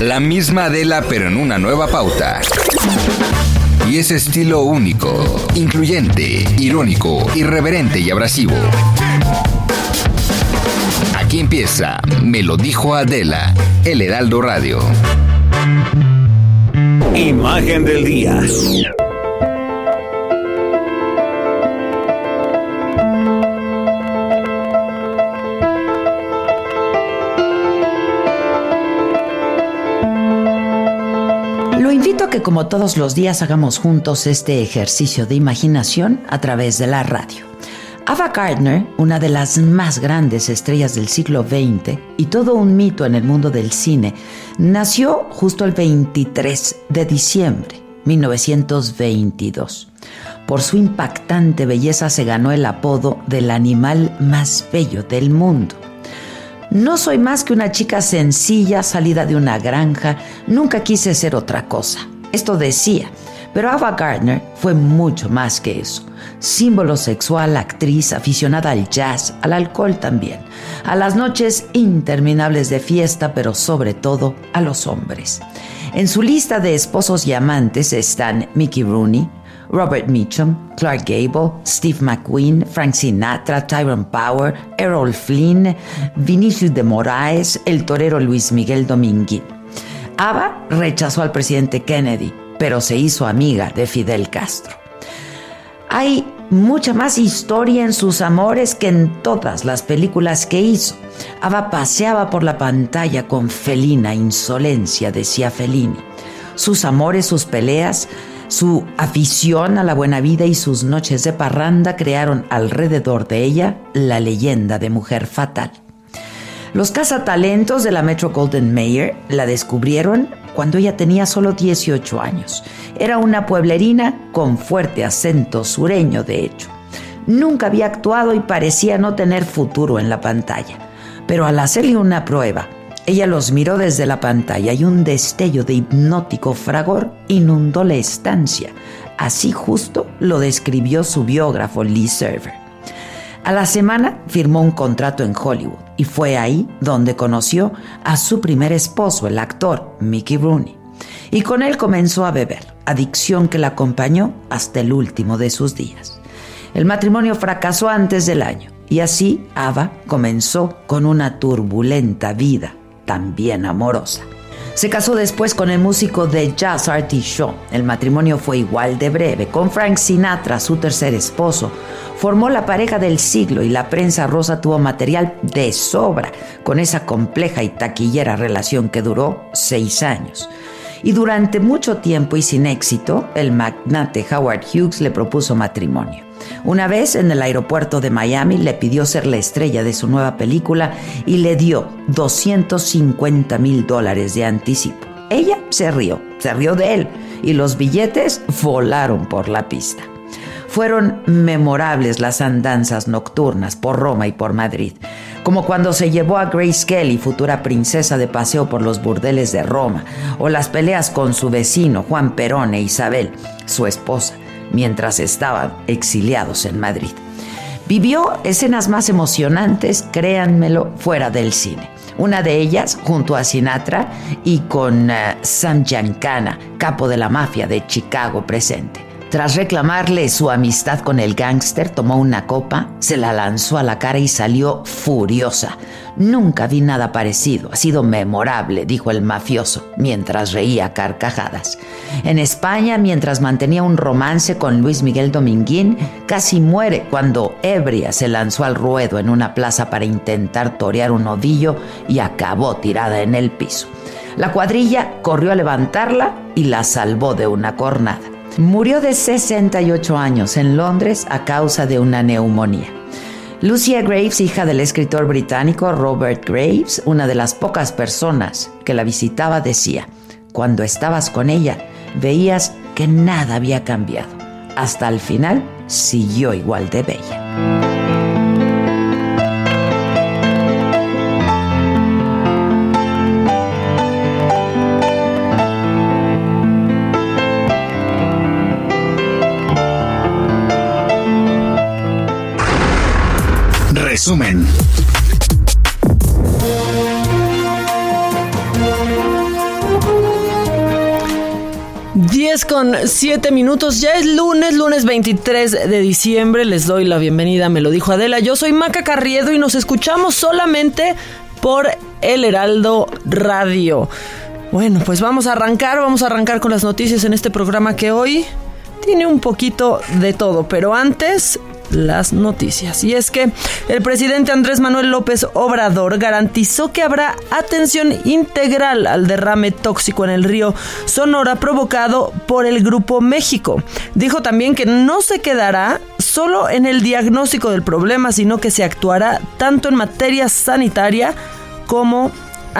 La misma Adela, pero en una nueva pauta. Y ese estilo único, incluyente, irónico, irreverente y abrasivo. Aquí empieza Me lo dijo Adela, El Heraldo Radio. Imagen del día. Que como todos los días hagamos juntos este ejercicio de imaginación a través de la radio. Ava Gardner, una de las más grandes estrellas del siglo XX y todo un mito en el mundo del cine, nació justo el 23 de diciembre 1922. Por su impactante belleza se ganó el apodo del animal más bello del mundo. No soy más que una chica sencilla salida de una granja, nunca quise ser otra cosa. Esto decía, pero Ava Gardner fue mucho más que eso. Símbolo sexual, actriz, aficionada al jazz, al alcohol también, a las noches interminables de fiesta, pero sobre todo a los hombres. En su lista de esposos y amantes están Mickey Rooney, Robert Mitchum, Clark Gable, Steve McQueen, Frank Sinatra, Tyrone Power, Errol Flynn, Vinicius de Moraes, el torero Luis Miguel Dominguín. Ava rechazó al presidente Kennedy, pero se hizo amiga de Fidel Castro. Hay mucha más historia en sus amores que en todas las películas que hizo. Ava paseaba por la pantalla con felina insolencia, decía Fellini. Sus amores, sus peleas, su afición a la buena vida y sus noches de parranda crearon alrededor de ella la leyenda de mujer fatal. Los cazatalentos de la Metro Golden Mayer la descubrieron cuando ella tenía solo 18 años. Era una pueblerina con fuerte acento sureño, de hecho. Nunca había actuado y parecía no tener futuro en la pantalla. Pero al hacerle una prueba, ella los miró desde la pantalla y un destello de hipnótico fragor inundó la estancia. Así justo lo describió su biógrafo Lee Server. A la semana firmó un contrato en Hollywood y fue ahí donde conoció a su primer esposo, el actor Mickey Rooney. Y con él comenzó a beber, adicción que la acompañó hasta el último de sus días. El matrimonio fracasó antes del año y así Ava comenzó con una turbulenta vida, también amorosa. Se casó después con el músico de jazz Artie Shaw. El matrimonio fue igual de breve. Con Frank Sinatra, su tercer esposo, formó la pareja del siglo y la prensa rosa tuvo material de sobra con esa compleja y taquillera relación que duró seis años. Y durante mucho tiempo y sin éxito, el magnate Howard Hughes le propuso matrimonio. Una vez en el aeropuerto de Miami le pidió ser la estrella de su nueva película y le dio 250 mil dólares de anticipo. Ella se rió, se rió de él y los billetes volaron por la pista. Fueron memorables las andanzas nocturnas por Roma y por Madrid, como cuando se llevó a Grace Kelly, futura princesa de paseo por los burdeles de Roma, o las peleas con su vecino Juan Perón e Isabel, su esposa, mientras estaban exiliados en Madrid. Vivió escenas más emocionantes, créanmelo, fuera del cine. Una de ellas junto a Sinatra y con uh, Sam Giancana, capo de la mafia de Chicago presente. Tras reclamarle su amistad con el gángster, tomó una copa, se la lanzó a la cara y salió furiosa. Nunca vi nada parecido, ha sido memorable, dijo el mafioso, mientras reía carcajadas. En España, mientras mantenía un romance con Luis Miguel Dominguín, casi muere cuando ebria se lanzó al ruedo en una plaza para intentar torear un ovillo y acabó tirada en el piso. La cuadrilla corrió a levantarla y la salvó de una cornada. Murió de 68 años en Londres a causa de una neumonía. Lucia Graves, hija del escritor británico Robert Graves, una de las pocas personas que la visitaba, decía, cuando estabas con ella, veías que nada había cambiado. Hasta el final siguió igual de bella. Resumen. 10 con 7 minutos, ya es lunes, lunes 23 de diciembre, les doy la bienvenida, me lo dijo Adela, yo soy Maca Carriedo y nos escuchamos solamente por El Heraldo Radio. Bueno, pues vamos a arrancar, vamos a arrancar con las noticias en este programa que hoy tiene un poquito de todo, pero antes las noticias. Y es que el presidente Andrés Manuel López Obrador garantizó que habrá atención integral al derrame tóxico en el río Sonora provocado por el Grupo México. Dijo también que no se quedará solo en el diagnóstico del problema, sino que se actuará tanto en materia sanitaria como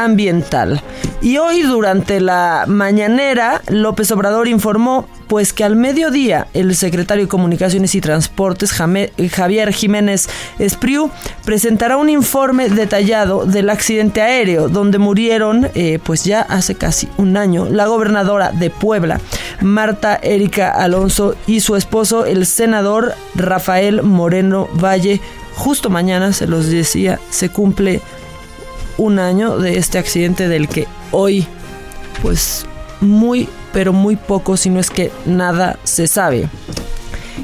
ambiental. Y hoy durante la mañanera, López Obrador informó pues que al mediodía el secretario de Comunicaciones y Transportes, Javier Jiménez Espriu, presentará un informe detallado del accidente aéreo donde murieron eh, pues ya hace casi un año la gobernadora de Puebla, Marta Erika Alonso, y su esposo, el senador Rafael Moreno Valle. Justo mañana, se los decía, se cumple un año de este accidente del que hoy, pues muy, pero muy poco, si no es que nada se sabe.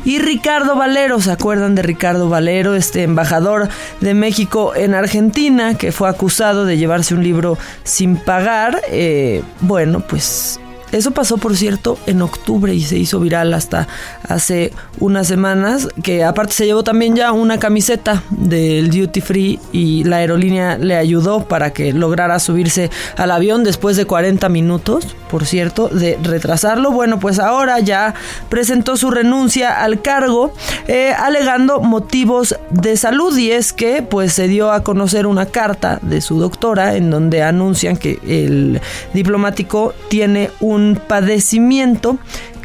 Y Ricardo Valero, ¿se acuerdan de Ricardo Valero, este embajador de México en Argentina, que fue acusado de llevarse un libro sin pagar? Eh, bueno, pues eso pasó, por cierto, en octubre y se hizo viral hasta hace unas semanas, que aparte se llevó también ya una camiseta del Duty Free y la aerolínea le ayudó para que lograra subirse al avión después de 40 minutos, por cierto, de retrasarlo. Bueno, pues ahora ya presentó su renuncia al cargo, eh, alegando motivos de salud y es que pues se dio a conocer una carta de su doctora en donde anuncian que el diplomático tiene un padecimiento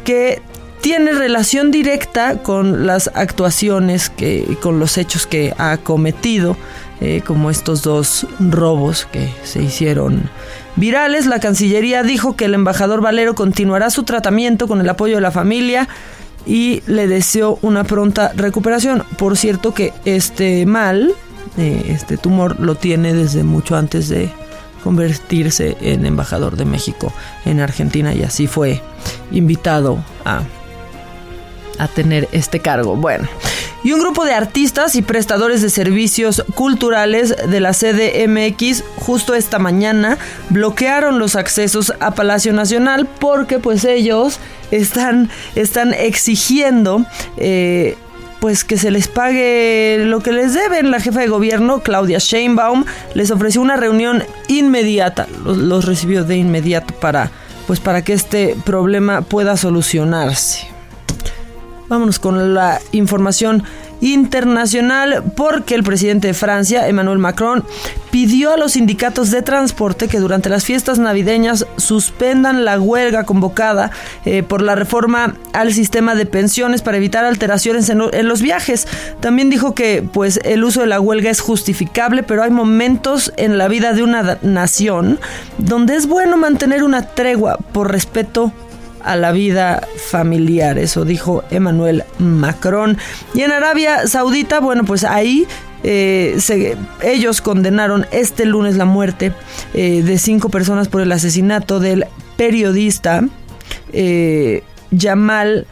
que tiene relación directa con las actuaciones que con los hechos que ha cometido eh, como estos dos robos que se hicieron virales. La cancillería dijo que el embajador Valero continuará su tratamiento con el apoyo de la familia y le deseó una pronta recuperación. Por cierto que este mal eh, este tumor lo tiene desde mucho antes de convertirse en embajador de México en Argentina y así fue invitado a, a tener este cargo. Bueno. Y un grupo de artistas y prestadores de servicios culturales de la CDMX justo esta mañana bloquearon los accesos a Palacio Nacional porque pues ellos están, están exigiendo eh, pues que se les pague lo que les deben. La jefa de gobierno, Claudia Sheinbaum, les ofreció una reunión inmediata, los, recibió de inmediato para, pues para que este problema pueda solucionarse. Vámonos con la información internacional porque el presidente de Francia, Emmanuel Macron, pidió a los sindicatos de transporte que durante las fiestas navideñas suspendan la huelga convocada eh, por la reforma al sistema de pensiones para evitar alteraciones en, en, los viajes. También dijo que pues el uso de la huelga es justificable, pero hay momentos en la vida de una nación donde es bueno mantener una tregua por respeto a la vida familiar. Eso dijo Emmanuel Macron. Y en Arabia Saudita, bueno, pues ahí eh, ellos condenaron este lunes la muerte eh, de cinco personas por el asesinato del periodista eh, Jamal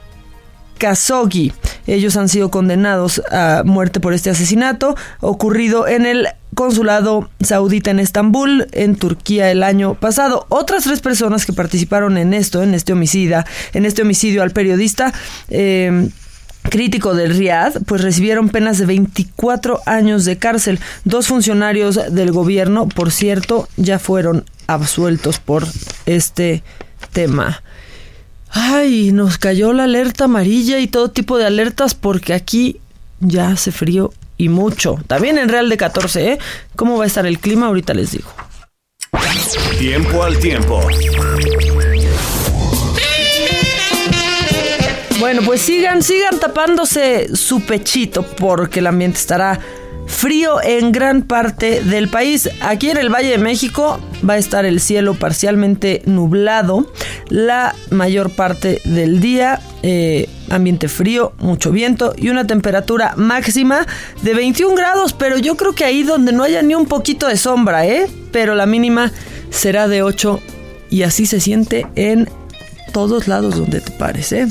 Khashoggi. Ellos han sido condenados a muerte por este asesinato ocurrido en el consulado saudita en Estambul, en Turquía, el año pasado. Otras tres personas que participaron en esto, en este homicida, en este homicidio al periodista. Eh, crítico del Riad, pues recibieron penas de 24 años de cárcel. Dos funcionarios del gobierno, por cierto, ya fueron absueltos por este tema. Ay, nos cayó la alerta amarilla y todo tipo de alertas porque aquí ya hace frío y mucho. También en Real de 14, ¿eh? ¿Cómo va a estar el clima? Ahorita les digo. Tiempo al tiempo. Bueno, pues sigan, sigan tapándose su pechito porque el ambiente estará frío en gran parte del país. Aquí en el Valle de México va a estar el cielo parcialmente nublado la mayor parte del día. Eh, ambiente frío, mucho viento y una temperatura máxima de 21 grados, pero yo creo que ahí donde no haya ni un poquito de sombra, ¿eh? Pero la mínima será de 8 y así se siente en todos lados donde te pares, ¿eh?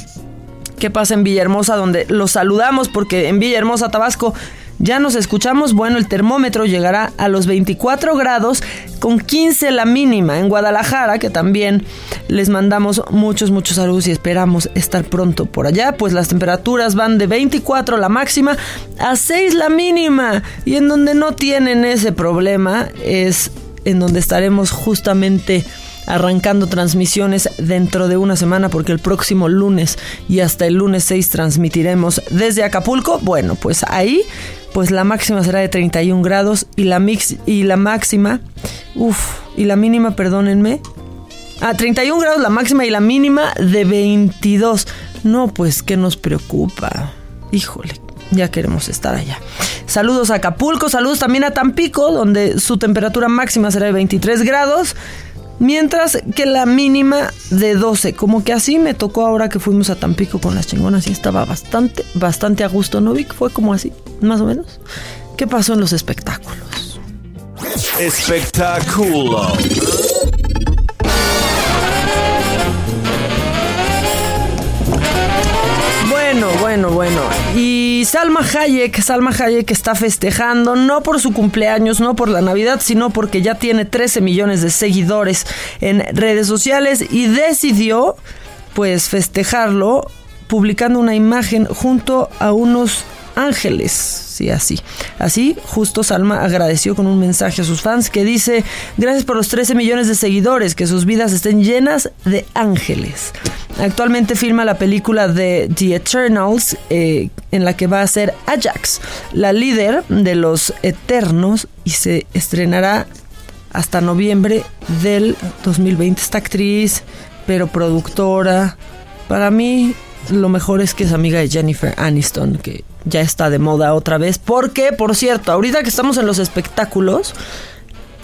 ¿Qué pasa en Villahermosa donde los saludamos porque en Villahermosa, Tabasco, ya nos escuchamos, bueno, el termómetro llegará a los 24 grados con 15 la mínima. En Guadalajara, que también les mandamos muchos, muchos saludos y esperamos estar pronto por allá, pues las temperaturas van de 24 la máxima a 6 la mínima. Y en donde no tienen ese problema es en donde estaremos justamente arrancando transmisiones dentro de una semana porque el próximo lunes y hasta el lunes 6 transmitiremos desde Acapulco. Bueno, pues ahí pues la máxima será de 31 grados y la mix y la máxima, uff, y la mínima, perdónenme, a 31 grados la máxima y la mínima de 22. No, pues ¿qué nos preocupa? Híjole, ya queremos estar allá. Saludos a Acapulco, saludos también a Tampico, donde su temperatura máxima será de 23 grados Mientras que la mínima de 12, como que así me tocó ahora que fuimos a Tampico con las chingonas y estaba bastante, bastante a gusto, ¿no, Vic? Fue como así, más o menos. ¿Qué pasó en los espectáculos? Espectáculo. Bueno, bueno, bueno. Y Salma Hayek, Salma Hayek está festejando no por su cumpleaños, no por la Navidad, sino porque ya tiene 13 millones de seguidores en redes sociales y decidió pues festejarlo publicando una imagen junto a unos ángeles. Sí, así. Así, justo Salma agradeció con un mensaje a sus fans que dice, gracias por los 13 millones de seguidores, que sus vidas estén llenas de ángeles. Actualmente filma la película de The Eternals, eh, en la que va a ser Ajax, la líder de los Eternos, y se estrenará hasta noviembre del 2020. Esta actriz, pero productora, para mí lo mejor es que es amiga de Jennifer Aniston, que ya está de moda otra vez. Porque, por cierto, ahorita que estamos en los espectáculos,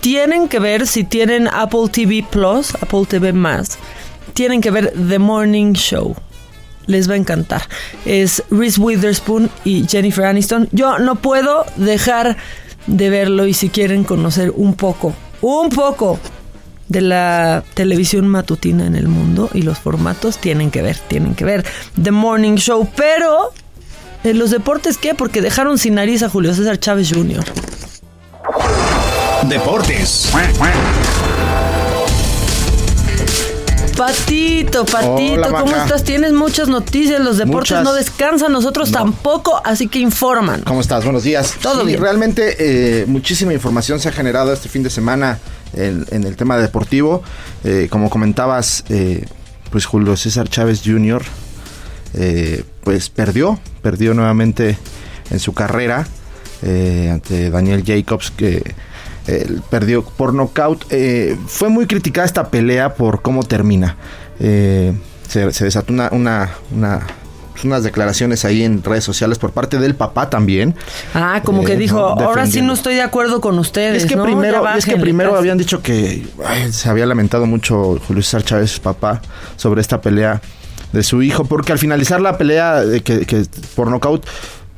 tienen que ver si tienen Apple TV Plus, Apple TV más, tienen que ver The Morning Show. Les va a encantar. Es Reese Witherspoon y Jennifer Aniston. Yo no puedo dejar de verlo y si quieren conocer un poco, un poco de la televisión matutina en el mundo y los formatos tienen que ver, tienen que ver The Morning Show, pero en los deportes qué? Porque dejaron sin nariz a Julio César Chávez Jr. Deportes. Patito, Patito, Hola, ¿cómo Maca. estás? Tienes muchas noticias, los deportes Muchas. no descansan, nosotros tampoco, así que informan. ¿Cómo estás? Buenos días. Todo Sí, bien. Realmente eh, muchísima información se ha generado este fin de semana en, en el tema deportivo. Eh, como comentabas, eh, pues Julio César Chávez Jr. eh, pues perdió, perdió nuevamente en su carrera eh, ante Daniel Jacobs que perdió por nocaut. Eh, fue muy criticada esta pelea por cómo termina. Eh, se, se desató una, una, una- pues, unas declaraciones ahí en redes sociales por parte del papá también. Ah, como que dijo, ahora sí no estoy de acuerdo con ustedes. Es que ¿no? primero, es que primero habían dicho que ay, se había lamentado mucho Julio César Chávez, su papá, sobre esta pelea de su hijo, porque al finalizar la pelea eh, que, que por nocaut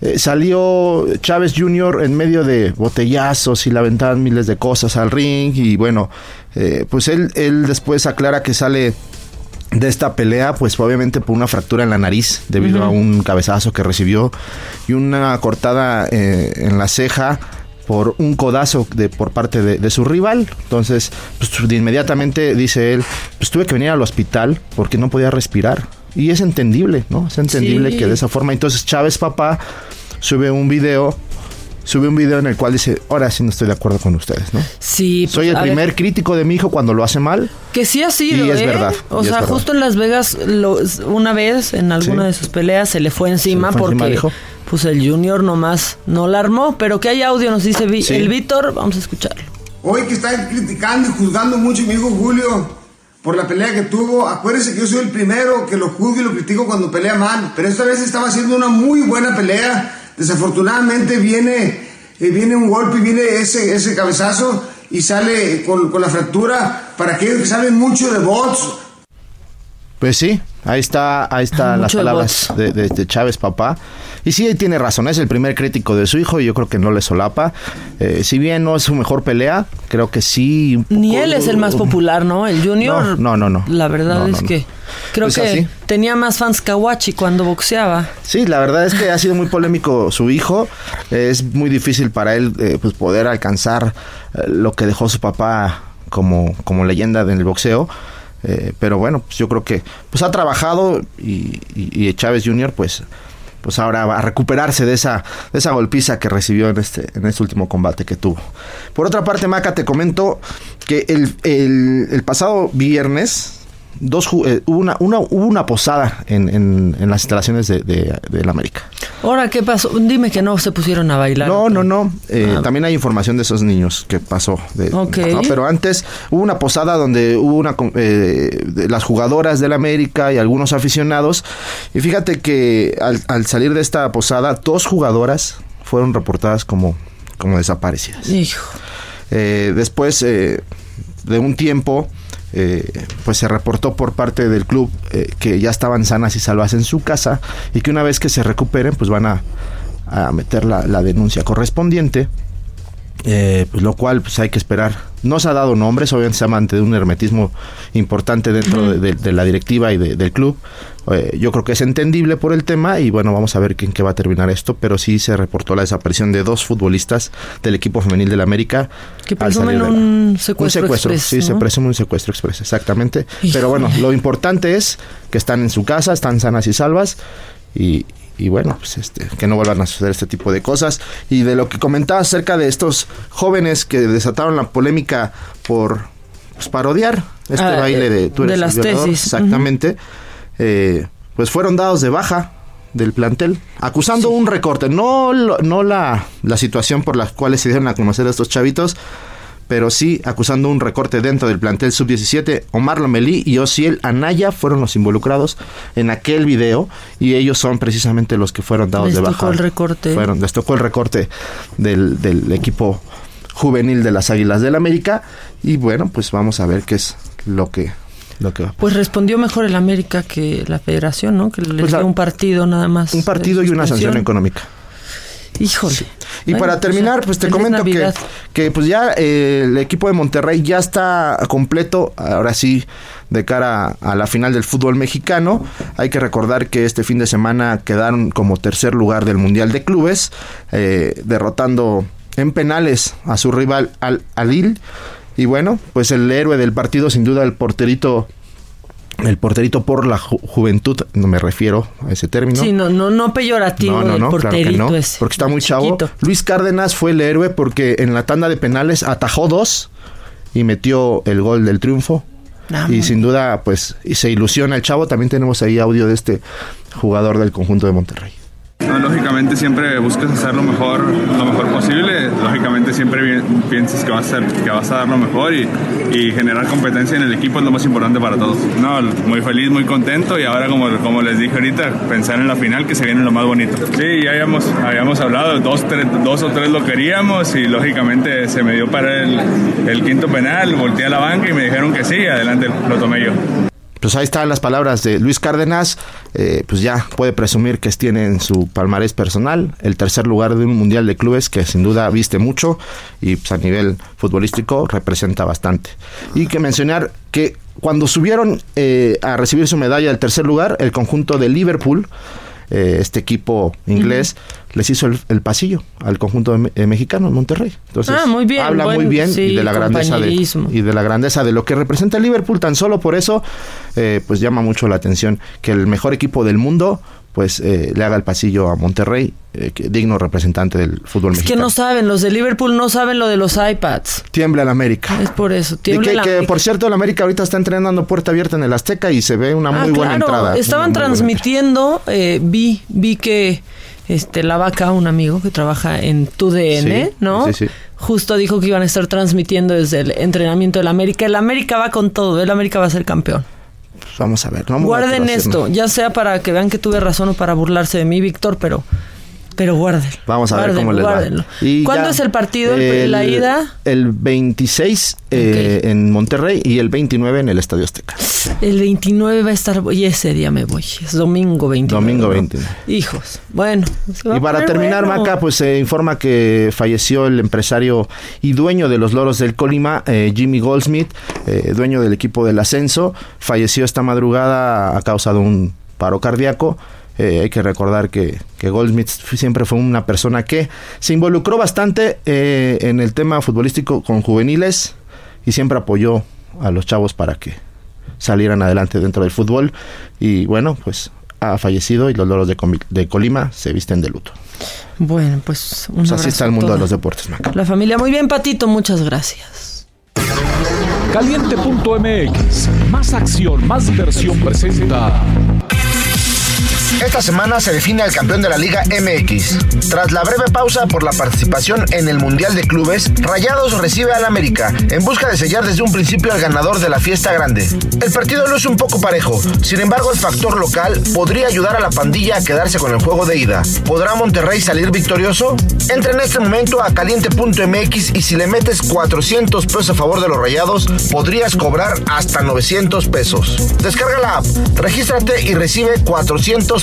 eh, salió Chávez Jr. en medio de botellazos y le aventaban miles de cosas al ring y bueno, eh, pues él, él después aclara que sale de esta pelea, pues obviamente por una fractura en la nariz debido a un cabezazo que recibió y una cortada eh, en la ceja por un codazo de, por parte de, de su rival. Entonces, pues de inmediatamente dice él, pues tuve que venir al hospital porque no podía respirar. Y es entendible, ¿no? Es entendible Sí. que de esa forma. Entonces Chávez papá sube un video, sube un video en el cual dice, ahora sí no estoy de acuerdo con ustedes, ¿no? Sí, Soy pues, el a ver, primer crítico de mi hijo cuando lo hace mal. Que sí ha sido, Y es ¿eh? verdad, O sea, verdad. justo en Las Vegas, lo- una vez en alguna Sí. de sus peleas se le fue encima Se le fue porque encima pues el Junior nomás no la armó, pero que hay audio, nos dice Sí. el Víctor, vamos a escucharlo. Hoy que están criticando y juzgando mucho a mi hijo Julio por la pelea que tuvo, acuérdense que yo soy el primero que lo juzgo y lo critico cuando pelea mal, pero esta vez estaba haciendo una muy buena pelea. Desafortunadamente viene, eh, viene un golpe y viene ese, ese cabezazo y sale con, con la fractura. Para aquellos que saben mucho de bots, Pues sí, ahí está, ahí está Ah, las palabras de, de- de Chávez, papá. Y sí, tiene razón, es el primer crítico de su hijo y yo creo que no le solapa. Eh, si bien no es su mejor pelea, creo que sí. un Ni él es el más popular, ¿no? El Junior. No, no, no, no. La verdad No, no, es que creo Pues que así. tenía más fans Kawachi cuando boxeaba. Sí, la verdad es que ha sido muy polémico su hijo. Eh, es muy difícil para él eh, pues poder alcanzar eh, lo que dejó su papá como, como leyenda del boxeo. Eh, pero bueno, pues yo creo que pues ha trabajado y, y- y Chávez Jr. pues pues ahora va a recuperarse de esa de esa golpiza que recibió en este en este último combate que tuvo. Por otra parte, Maca, te comento que el, el- el pasado viernes dos eh, hubo una, una hubo una posada en, en- en las instalaciones de, de, del América. Ahora, ¿qué pasó? Dime que no se pusieron a bailar. No, no, no. Eh, Ah. También hay información de esos niños que pasó. De, Ok. ¿no? Pero antes hubo una posada donde hubo una eh, de las jugadoras del América y algunos aficionados. Y fíjate que al, al salir de esta posada, dos jugadoras fueron reportadas como, como desaparecidas. Hijo. Eh, después eh, de un tiempo, eh, pues se reportó por parte del club eh, que ya estaban sanas y salvas en su casa y que una vez que se recuperen, pues van a, a meter la, la denuncia correspondiente. Eh, pues lo cual pues hay que esperar. No se ha dado nombres, obviamente se ha mantenido un hermetismo importante dentro de, de- de la directiva y de- del club. Eh, yo creo que es entendible por el tema y bueno, vamos a ver en qué va a terminar esto, pero sí se reportó la desaparición de dos futbolistas del equipo femenil del América. Que al salir presumen de la- un secuestro Un secuestro, express, sí, se presume un secuestro express, exactamente. Híjole. Pero bueno, lo importante es que están en su casa, están sanas y salvas y, y bueno, pues este, que no vuelvan a suceder este tipo de cosas. Y de lo que comentaba acerca de estos jóvenes que desataron la polémica por pues, parodiar este Ah, baile de tú eres de el las violador, tesis. Exactamente. Eh, pues fueron dados de baja del plantel, acusando un recorte, no, lo- no la, la situación por la cual se dieron a conocer a estos chavitos, pero sí acusando un recorte dentro del plantel sub-17. Omar Lomelí y Osiel Anaya fueron los involucrados en aquel video y ellos son precisamente los que fueron dados Les de tocó baja. el recorte. Fueron, les tocó el recorte del, del equipo juvenil de las Águilas del América y bueno, pues vamos a ver qué es lo que lo que va a Pues respondió mejor el América que la Federación, ¿no? Que le Pues dio un partido nada más. un partido y una sanción económica. Híjole. Y Bueno, para terminar, pues te comento que, que pues ya eh, el equipo de Monterrey ya está completo, ahora sí, de cara a la final del fútbol mexicano. Hay que recordar que este fin de semana quedaron como tercer lugar del Mundial de Clubes, eh, derrotando en penales a su rival Al Alil. Y bueno, pues el héroe del partido, sin duda, el porterito. El porterito por la ju- juventud, no me refiero a ese término. Sí, no, no, no peyorativo No, no, claro que porterito no, ese. porque está muy chavo. Luis Cárdenas fue el héroe porque en la tanda de penales atajó dos y metió el gol del triunfo. Ah, y sin duda, pues, y se ilusiona el chavo. También tenemos ahí audio de este jugador del conjunto de Monterrey. Lógicamente siempre buscas hacer lo mejor, lo mejor posible. Lógicamente siempre piensas que vas a, hacer, que vas a dar lo mejor y, generar competencia en el equipo es lo más importante para todos. No, muy feliz, muy contento y ahora como, les dije ahorita, pensar en la final que se viene lo más bonito. Sí, ya habíamos, habíamos hablado, dos, dos o tres lo queríamos y lógicamente se me dio para el, el quinto penal, volteé a la banca y me dijeron que sí, adelante, lo tomé yo. Pues ahí están las palabras de Luis Cárdenas. eh, pues ya puede presumir que tiene en su palmarés personal el tercer lugar de un mundial de clubes que sin duda viste mucho y pues a nivel futbolístico representa bastante. Y que mencionar que cuando subieron eh, a recibir su medalla del tercer lugar, el conjunto de Liverpool, eh, este equipo inglés, les hizo el, el pasillo al conjunto de eh, mexicano en Monterrey. Entonces, Ah, muy bien, habla muy bien y de la grandeza de, y de la grandeza de lo que representa el Liverpool. Tan solo por eso, eh, pues llama mucho la atención que el mejor equipo del mundo, pues eh, le haga el pasillo a Monterrey, eh, que- digno representante del fútbol Es que mexicano. no saben, los de Liverpool no saben lo de los iPads. Tiembla el América. Es por eso. Tiembla que, que, por cierto, el América ahorita está entrenando puerta abierta en el Azteca y se ve una Ah, muy buena entrada. Estaban muy transmitiendo, eh, vi, vi que este La Vaca, un amigo que trabaja en TUDN, Sí, ¿no? sí, sí. Justo dijo que iban a estar transmitiendo desde el entrenamiento del América. El América va con todo, el América va a ser campeón. Pues vamos a ver. No a Guarden esto, ya sea para que vean que tuve razón o para burlarse de mí, Víctor, pero pero guárdenlo. Vamos a ver cómo les guárdenlo. va. Y ¿Cuándo ya, es el partido, el- la ida? El 26 eh, en Monterrey y el 29 en el Estadio Azteca. El 29 va a estar, y ese día me voy, es domingo 29. Domingo ¿no? 29. Hijos, bueno. va Y para terminar, bueno. Maca, pues se informa que falleció el empresario y dueño de los Loros del Colima, eh, Jimmy Goldsmith, eh, dueño del equipo del ascenso. Falleció esta madrugada a causa de un paro cardíaco. Eh, hay que recordar que, que Goldsmith siempre fue una persona que se involucró bastante eh, en el tema futbolístico con juveniles y siempre apoyó a los chavos para que salieran adelante dentro del fútbol. Y bueno, pues ha fallecido y los Loros de, Colima se visten de luto. Bueno, pues un Pues así está el mundo toda de los deportes, Maca. La familia, muy bien, Patito, muchas gracias. Caliente.mx. Más acción, más diversión presenta. Esta semana se define al campeón de la Liga MX. Tras la breve pausa por la participación en el Mundial de Clubes, Rayados recibe al América en busca de sellar desde un principio al ganador de la fiesta grande. El partido luce un poco parejo, sin embargo el factor local podría ayudar a la pandilla a quedarse con el juego de ida. ¿Podrá Monterrey salir victorioso? Entra en este momento a caliente.mx y si le metes 400 pesos a favor de los Rayados, podrías cobrar hasta 900 pesos. Descarga la app, regístrate y recibe 400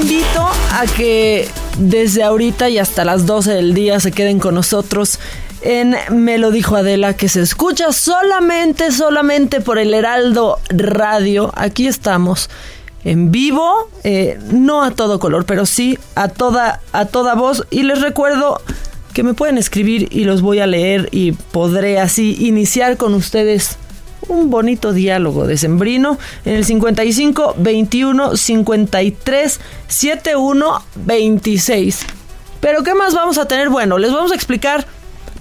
Invito a que desde ahorita y hasta las 12 del día se queden con nosotros en Me lo dijo Adela, que se escucha solamente, solamente por el Heraldo Radio. Aquí estamos en vivo, eh, no a todo color, pero sí a toda, a toda voz. Y les recuerdo que me pueden escribir y los voy a leer y podré así iniciar con ustedes un bonito diálogo de Sembrino en el 55 21 53 71 26. Pero ¿qué más vamos a tener? Bueno, les vamos a explicar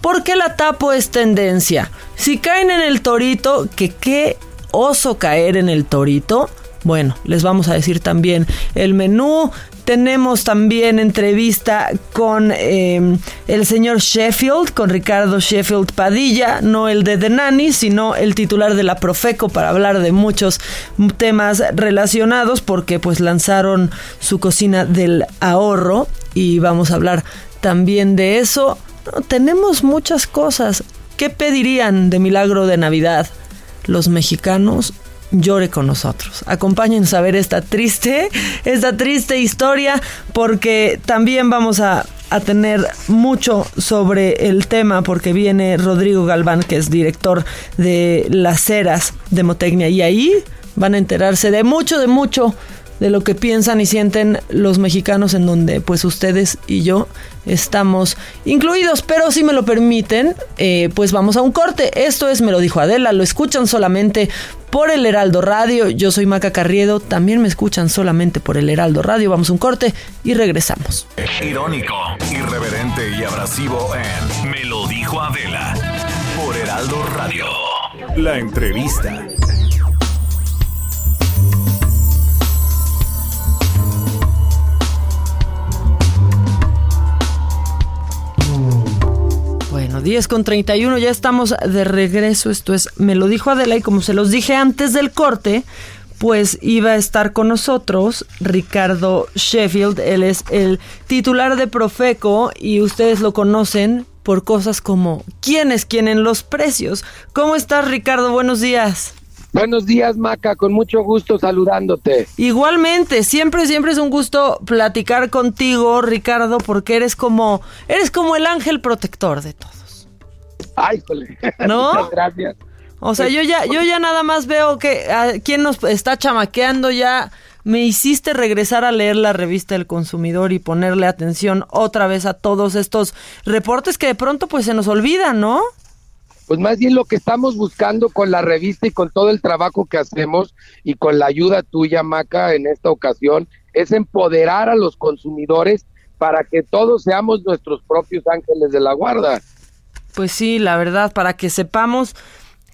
por qué la tapo es tendencia. Si caen en el torito, que qué oso caer en el torito. Bueno, les vamos a decir también el menú. Tenemos también entrevista con eh, el señor Sheffield, con Ricardo Sheffield Padilla, no el de The Nanny, sino el titular de la Profeco para hablar de muchos temas relacionados porque pues lanzaron su cocina del ahorro y vamos a hablar también de eso. Tenemos muchas cosas. ¿Qué pedirían de milagro de Navidad los mexicanos? Llore con nosotros. Acompáñenos a ver esta triste, esta triste historia, porque también vamos a, a, tener mucho sobre el tema, porque viene Rodrigo Galván, que es director de Las Heras de Motecnia, y ahí van a enterarse de mucho, de mucho de lo que piensan y sienten los mexicanos en donde pues ustedes y yo estamos incluidos, pero si me lo permiten, eh, pues vamos a un corte. Esto es Me lo dijo Adela, lo escuchan solamente por el Heraldo Radio. Yo soy Maca Carriedo, también me escuchan solamente por el Heraldo Radio. Vamos a un corte y regresamos. Irónico, irreverente y abrasivo en Me lo dijo Adela por Heraldo Radio. La entrevista. 10 con 31, ya estamos de regreso. Esto es, me lo dijo Adela y como se los dije antes del corte, pues iba a estar con nosotros Ricardo Sheffield. Él es el titular de Profeco y ustedes lo conocen por cosas como ¿Quién es quién en los precios? ¿Cómo estás, Ricardo? Buenos días. Buenos días, Maca, con mucho gusto saludándote. Igualmente, siempre, siempre es un gusto platicar contigo, Ricardo, porque eres como, eres como el ángel protector de todos. Ay, jole. ¿No? Muchas gracias. O sea, yo ya, yo ya nada más veo que a quién nos está chamaqueando ya. Me hiciste regresar a leer la revista El Consumidor y ponerle atención otra vez a todos estos reportes que de pronto pues se nos olvidan, ¿no? Pues más bien lo que estamos buscando con la revista y con todo el trabajo que hacemos y con la ayuda tuya, Maca, en esta ocasión, es empoderar a los consumidores para que todos seamos nuestros propios ángeles de la guarda. Pues sí, la verdad, para que sepamos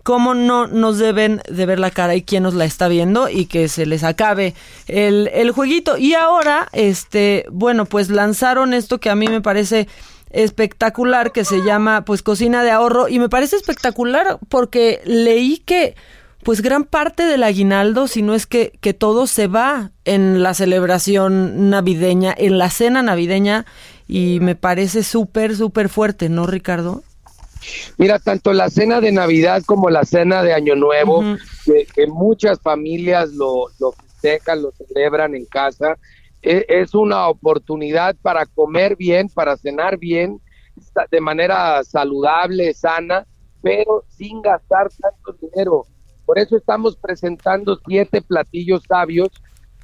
cómo no nos deben de ver la cara y quién nos la está viendo y que se les acabe el, el jueguito. Y ahora, este, bueno, pues lanzaron esto que a mí me parece espectacular que se llama pues cocina de ahorro y me parece espectacular porque leí que pues gran parte del aguinaldo, si no es que, que todo se va en la celebración navideña, en la cena navideña y me parece súper, súper fuerte, ¿no, Ricardo? Mira, tanto la cena de Navidad como la cena de Año Nuevo, que, muchas familias lo, lo festejan, lo celebran en casa, e, es una oportunidad para comer bien, para cenar bien, de manera saludable, sana, pero sin gastar tanto dinero. Por eso estamos presentando siete platillos sabios,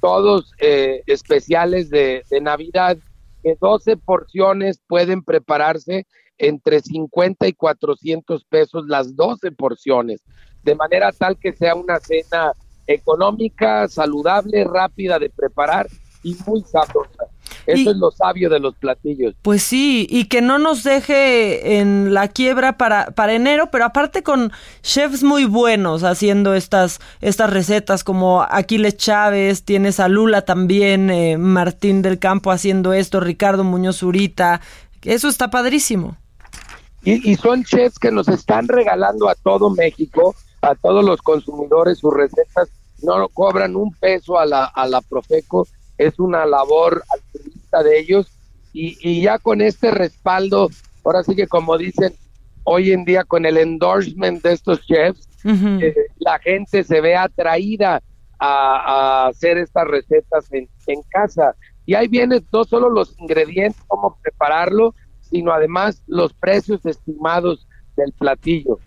todos eh, especiales de, de Navidad, que 12 porciones pueden prepararse entre 50 y 400 pesos las 12 porciones, de manera tal que sea una cena económica, saludable, rápida de preparar y muy sabrosa. Eso es lo sabio de los platillos. Pues sí, y que no nos deje en la quiebra para, para enero, pero aparte con chefs muy buenos haciendo estas, estas recetas, como Aquiles Chávez, tienes a Lula también, eh, Martín del Campo haciendo esto, Ricardo Muñoz Zurita, eso está padrísimo. Y, y son chefs que nos están regalando a todo México, a todos los consumidores sus recetas, no cobran un peso a la, a la Profeco es una labor altruista de ellos. Y, ya con este respaldo, ahora sí que como dicen hoy en día con el endorsement de estos chefs, eh, la gente se ve atraída a, hacer estas recetas en, en, casa. Y ahí vienen no solo los ingredientes, cómo prepararlo, sino además los precios estimados del platillo.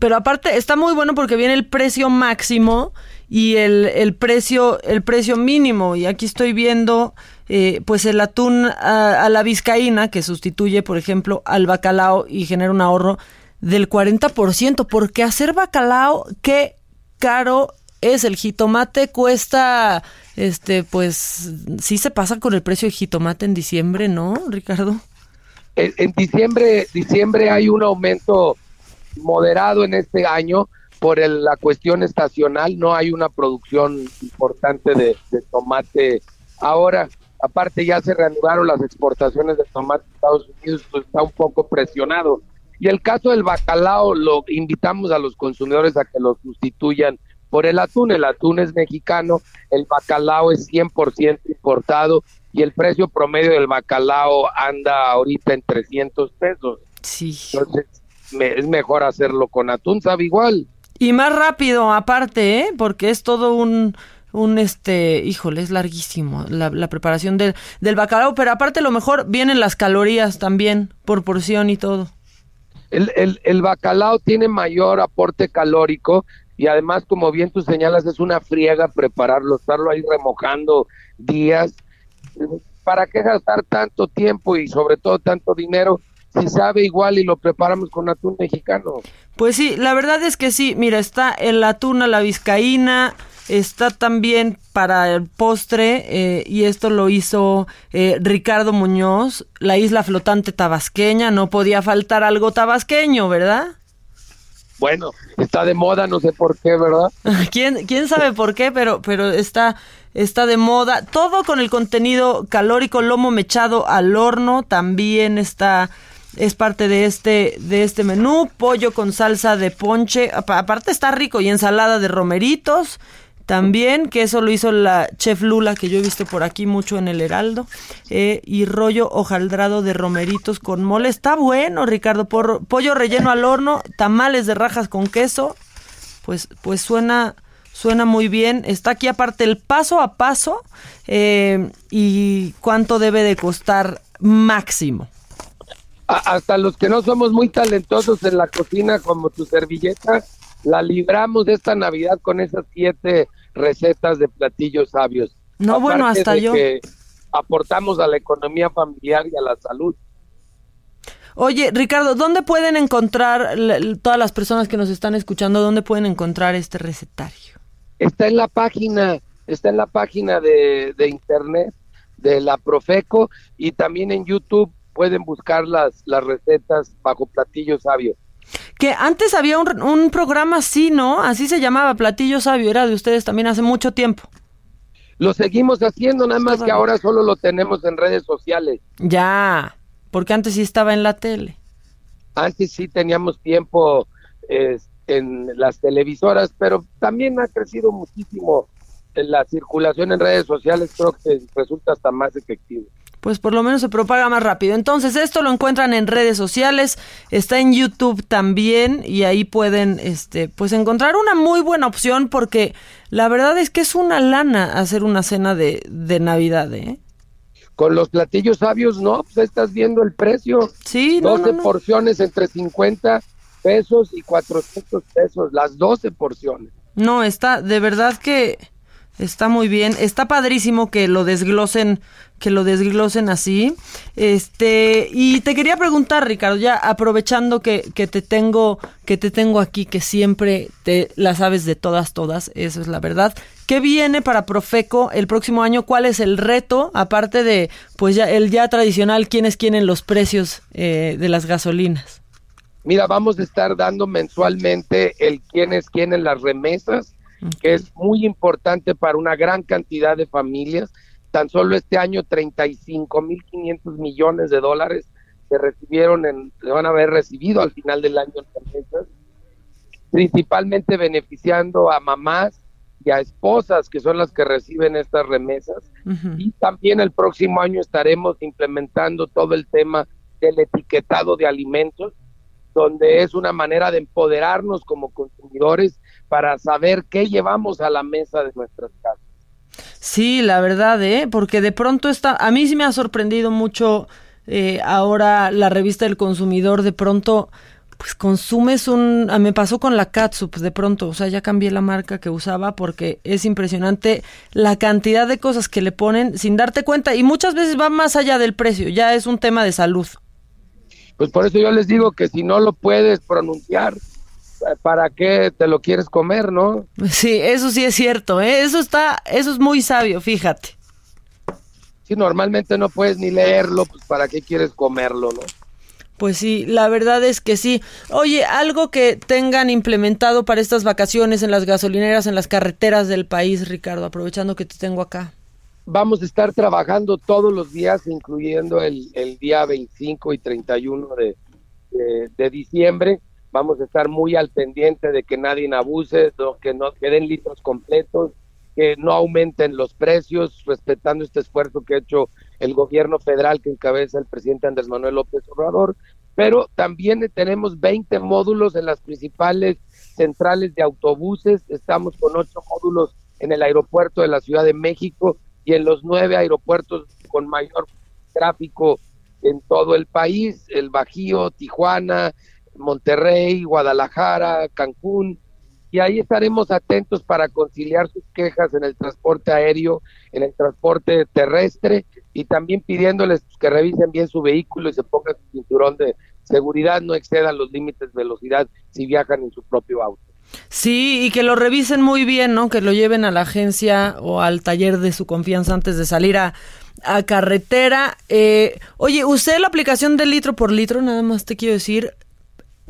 Pero aparte está muy bueno porque viene el precio máximo y el, el precio el precio mínimo. Y aquí estoy viendo eh, pues el atún a, la vizcaína que sustituye por ejemplo al bacalao y genera un ahorro del 40% porque hacer bacalao qué caro es el jitomate. Cuesta este pues sí se pasa con el precio de jitomate en diciembre no Ricardo en, diciembre diciembre hay un aumento moderado en este año por la cuestión estacional, no hay una producción importante de, tomate ahora. Aparte ya se reanudaron las exportaciones de tomate a Estados Unidos, pues está un poco presionado. Y el caso del bacalao, lo invitamos a los consumidores a que lo sustituyan por el atún. El atún es mexicano, el bacalao es 100% importado y el precio promedio del bacalao anda ahorita en 300 pesos. Sí. Entonces, es mejor hacerlo con atún, sabe igual. Y más rápido, aparte, ¿eh? Porque es todo un, un este, híjole, es larguísimo la, la preparación del, del bacalao, pero aparte lo mejor vienen las calorías también, por porción y todo. El, el, el bacalao tiene mayor aporte calórico y además, como bien tú señalas, es una friega prepararlo, estarlo ahí remojando días. ¿Para qué gastar tanto tiempo y sobre todo tanto dinero si sabe igual y lo preparamos con atún mexicano. Pues sí, la verdad es que sí, mira, está el atún a la vizcaína, está también para el postre, eh, y esto lo hizo eh, Ricardo Muñoz, la isla flotante tabasqueña, no podía faltar algo tabasqueño, ¿verdad? Bueno, está de moda, no sé por qué, ¿verdad? ¿Quién, quién sabe por qué, pero, pero está, está de moda. Todo con el contenido calórico, lomo mechado al horno, también está es parte de este, de este menú. Pollo con salsa de ponche. Aparte está rico. Y ensalada de romeritos. También, que eso lo hizo la chef Lula, que yo he visto por aquí mucho en el Heraldo. Eh, y rollo hojaldrado de romeritos con mole. Está bueno, Ricardo. Por, pollo relleno al horno, tamales de rajas con queso. Pues, pues suena, suena muy bien. Está aquí aparte el paso a paso eh, y cuánto debe de costar máximo hasta los que no somos muy talentosos en la cocina como tu servilleta, la libramos de esta Navidad con esas siete recetas de platillos sabios. No, bueno, hasta yo. Que aportamos a la economía familiar y a la salud. Oye, Ricardo, ¿dónde pueden encontrar todas las personas que nos están escuchando? ¿Dónde pueden encontrar este recetario? Está en la página, está en la página de, de internet de la Profeco y también en YouTube pueden buscar las, las recetas bajo platillo sabio. Que antes había un, un programa así, ¿no? Así se llamaba, Platillo Sabio, era de ustedes también hace mucho tiempo. Lo seguimos haciendo, nada más que ahora solo lo tenemos en redes sociales. Ya, porque antes sí estaba en la tele. Antes sí teníamos tiempo en las televisoras, pero también ha crecido muchísimo la circulación en redes sociales, creo que resulta hasta más efectivo pues por lo menos se propaga más rápido. Entonces, esto lo encuentran en redes sociales, está en YouTube también y ahí pueden este pues encontrar una muy buena opción porque la verdad es que es una lana hacer una cena de, de Navidad, ¿eh? Con los platillos sabios, no, pues estás viendo el precio. Sí, 12 porciones entre 50 pesos y 400 pesos, las 12 porciones. No, está de verdad que Está muy bien, está padrísimo que lo desglosen, que lo desglosen así. Este, y te quería preguntar, Ricardo, ya aprovechando que, que te tengo, que te tengo aquí, que siempre te la sabes de todas, todas, eso es la verdad. ¿Qué viene para Profeco el próximo año? ¿Cuál es el reto? Aparte de, pues ya, el ya tradicional, ¿quiénes quieren los precios eh, de las gasolinas? Mira, vamos a estar dando mensualmente el quién es quién en las remesas que es muy importante para una gran cantidad de familias. Tan solo este año 35.500 millones de dólares se recibieron, en, se van a haber recibido al final del año en principalmente beneficiando a mamás y a esposas que son las que reciben estas remesas. Y también el próximo año estaremos implementando todo el tema del etiquetado de alimentos, donde es una manera de empoderarnos como consumidores para saber qué llevamos a la mesa de nuestras casas. Sí, la verdad, ¿eh? Porque de pronto está, a mí sí me ha sorprendido mucho eh, ahora la revista del consumidor, de pronto, pues consumes un, ah, me pasó con la catsup, de pronto, o sea, ya cambié la marca que usaba porque es impresionante la cantidad de cosas que le ponen sin darte cuenta y muchas veces va más allá del precio, ya es un tema de salud. Pues por eso yo les digo que si no lo puedes pronunciar, ¿para qué te lo quieres comer, no? Sí, eso sí es cierto, ¿eh? eso está, eso es muy sabio, fíjate. Sí, normalmente no puedes ni leerlo, pues ¿para qué quieres comerlo, no? Pues sí, la verdad es que sí. Oye, algo que tengan implementado para estas vacaciones en las gasolineras, en las carreteras del país, Ricardo, aprovechando que te tengo acá. Vamos a estar trabajando todos los días, incluyendo el, el día 25 y 31 de, de, de diciembre. Vamos a estar muy al pendiente de que nadie abuse, que no queden litros completos, que no aumenten los precios, respetando este esfuerzo que ha hecho el gobierno federal que encabeza el presidente Andrés Manuel López Obrador, pero también tenemos 20 módulos en las principales centrales de autobuses, estamos con ocho módulos en el aeropuerto de la Ciudad de México y en los nueve aeropuertos con mayor tráfico en todo el país, el Bajío, Tijuana, Monterrey, Guadalajara, Cancún, y ahí estaremos atentos para conciliar sus quejas en el transporte aéreo, en el transporte terrestre y también pidiéndoles que revisen bien su vehículo y se pongan su cinturón de seguridad, no excedan los límites de velocidad si viajan en su propio auto. Sí, y que lo revisen muy bien, ¿no? Que lo lleven a la agencia o al taller de su confianza antes de salir a, a carretera. Eh, oye, usé la aplicación de litro por litro, nada más te quiero decir,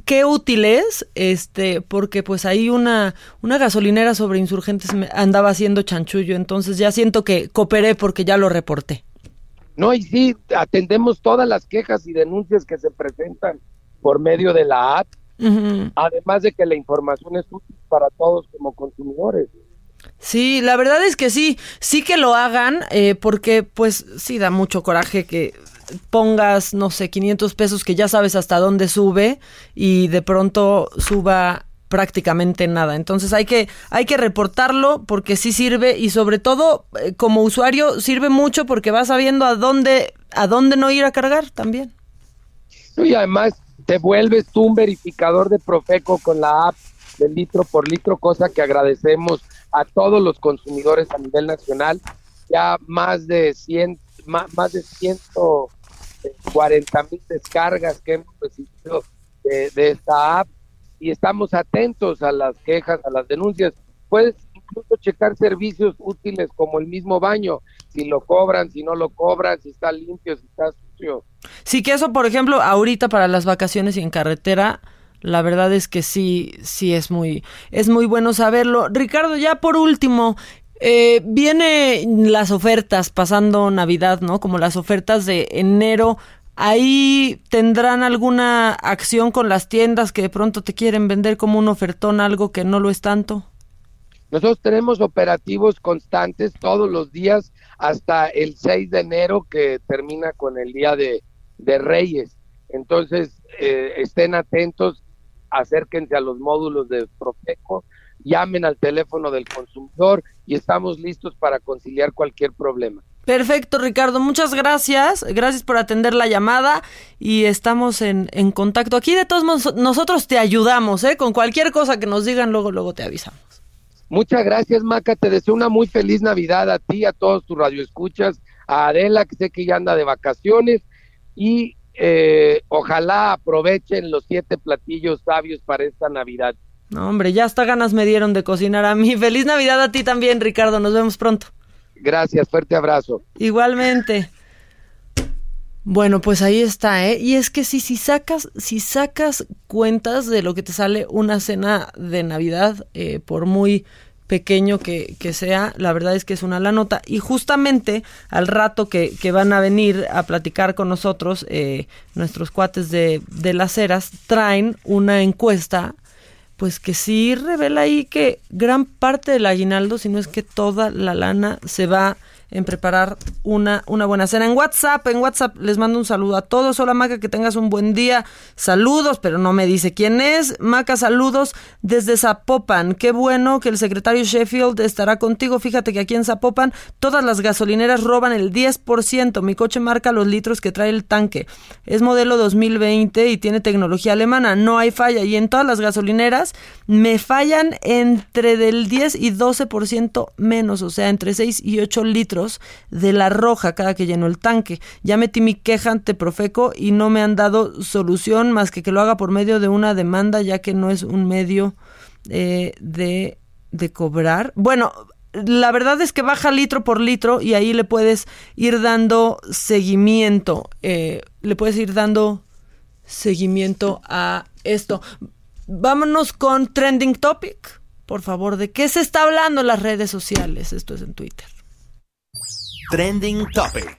qué útil es, este, porque pues ahí una, una gasolinera sobre insurgentes me andaba haciendo chanchullo, entonces ya siento que cooperé porque ya lo reporté. No, y sí, atendemos todas las quejas y denuncias que se presentan por medio de la app, además de que la información es útil para todos como consumidores. Sí, la verdad es que sí, sí que lo hagan, eh, porque pues sí da mucho coraje que pongas, no sé, 500 pesos que ya sabes hasta dónde sube y de pronto suba prácticamente nada. Entonces hay que, hay que reportarlo porque sí sirve y sobre todo eh, como usuario sirve mucho porque vas sabiendo a dónde, a dónde no ir a cargar también. Y además te vuelves tú un verificador de Profeco con la app del litro por litro, cosa que agradecemos a todos los consumidores a nivel nacional. Ya más de 100, más, más de 140 mil descargas que hemos recibido de, de esta app y estamos atentos a las quejas, a las denuncias. Puedes incluso checar servicios útiles como el mismo baño, si lo cobran, si no lo cobran, si está limpio, si está Sí, que eso, por ejemplo, ahorita para las vacaciones y en carretera, la verdad es que sí, sí es muy, es muy bueno saberlo. Ricardo, ya por último, eh, viene las ofertas pasando Navidad, ¿no? Como las ofertas de enero Ahí tendrán alguna acción con las tiendas que de pronto te quieren vender como un ofertón, algo que no lo es tanto. Nosotros tenemos operativos constantes todos los días hasta el 6 de enero que termina con el Día de, Reyes. Entonces, eh, estén atentos, acérquense a los módulos de Profeco, llamen al teléfono del consumidor y estamos listos para conciliar cualquier problema. Perfecto, Ricardo. Muchas gracias. Gracias por atender la llamada y estamos en, en contacto. Aquí de todos modos nosotros te ayudamos, ¿eh? Con cualquier cosa que nos digan, luego, luego te avisamos. Muchas gracias, Maca. Te deseo una muy feliz Navidad a ti, a todos tus radioescuchas, a Adela, que sé que ya anda de vacaciones, y eh, ojalá aprovechen los siete platillos sabios para esta Navidad. No, hombre, ya hasta ganas me dieron de cocinar a mí. Feliz Navidad a ti también, Ricardo. Nos vemos pronto. Gracias, fuerte abrazo. Igualmente. Bueno, pues ahí está, ¿eh? Y es que si, si sacas, si sacas cuentas de lo que te sale una cena de Navidad, eh, por muy pequeño que, que, sea, la verdad es que es una la nota. Y justamente al rato que, que van a venir a platicar con nosotros, eh, nuestros cuates de, de las eras, traen una encuesta pues que sí revela ahí que gran parte del aguinaldo, si no es que toda la lana, se va en preparar una, una buena cena. En WhatsApp, en WhatsApp les mando un saludo a todos. Hola Maca, que tengas un buen día. Saludos, pero no me dice quién es. Maca, saludos desde Zapopan. Qué bueno que el secretario Sheffield estará contigo. Fíjate que aquí en Zapopan todas las gasolineras roban el 10%. Mi coche marca los litros que trae el tanque. Es modelo 2020 y tiene tecnología alemana. No hay falla. Y en todas las gasolineras me fallan entre del 10 y 12% menos, o sea, entre 6 y 8 litros de la roja cada que lleno el tanque. Ya metí mi queja ante Profeco y no me han dado solución más que que lo haga por medio de una demanda, ya que no es un medio eh, de, de cobrar. Bueno, la verdad es que baja litro por litro y ahí le puedes ir dando seguimiento. Eh, le puedes ir dando seguimiento a esto. Vámonos con Trending Topic. Por favor, ¿de qué se está hablando en las redes sociales? Esto es en Twitter. Trending Topic.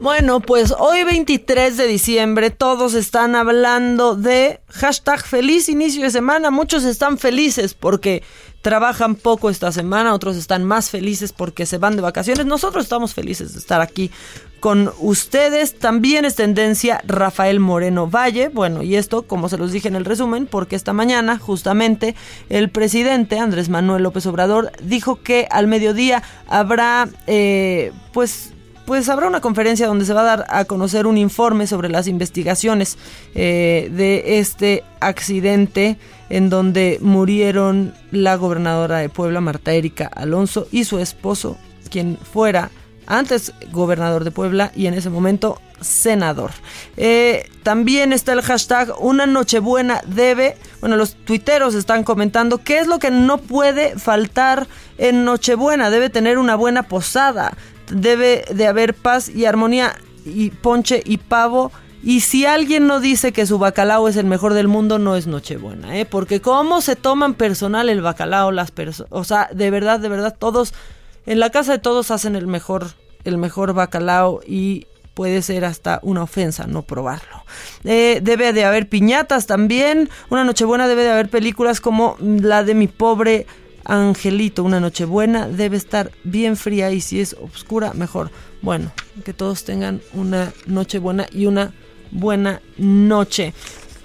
Bueno, pues hoy 23 de diciembre todos están hablando de hashtag feliz inicio de semana. Muchos están felices porque trabajan poco esta semana, otros están más felices porque se van de vacaciones. Nosotros estamos felices de estar aquí con ustedes. También es tendencia Rafael Moreno Valle. Bueno, y esto, como se los dije en el resumen, porque esta mañana justamente el presidente Andrés Manuel López Obrador dijo que al mediodía habrá, eh, pues, pues habrá una conferencia donde se va a dar a conocer un informe sobre las investigaciones eh, de este accidente en donde murieron la gobernadora de Puebla, Marta Erika Alonso, y su esposo, quien fuera antes gobernador de Puebla y en ese momento senador. Eh, también está el hashtag Una Nochebuena debe. Bueno, los tuiteros están comentando qué es lo que no puede faltar en Nochebuena. Debe tener una buena posada. Debe de haber paz y armonía y ponche y pavo y si alguien no dice que su bacalao es el mejor del mundo, no es Nochebuena, ¿eh? Porque cómo se toman personal el bacalao las personas, o sea, de verdad, de verdad, todos, en la casa de todos hacen el mejor, el mejor bacalao y puede ser hasta una ofensa no probarlo. Eh, debe de haber piñatas también, una Nochebuena debe de haber películas como la de mi pobre Angelito, una Nochebuena debe estar bien fría y si es oscura, mejor. Bueno, que todos tengan una Nochebuena y una buena noche.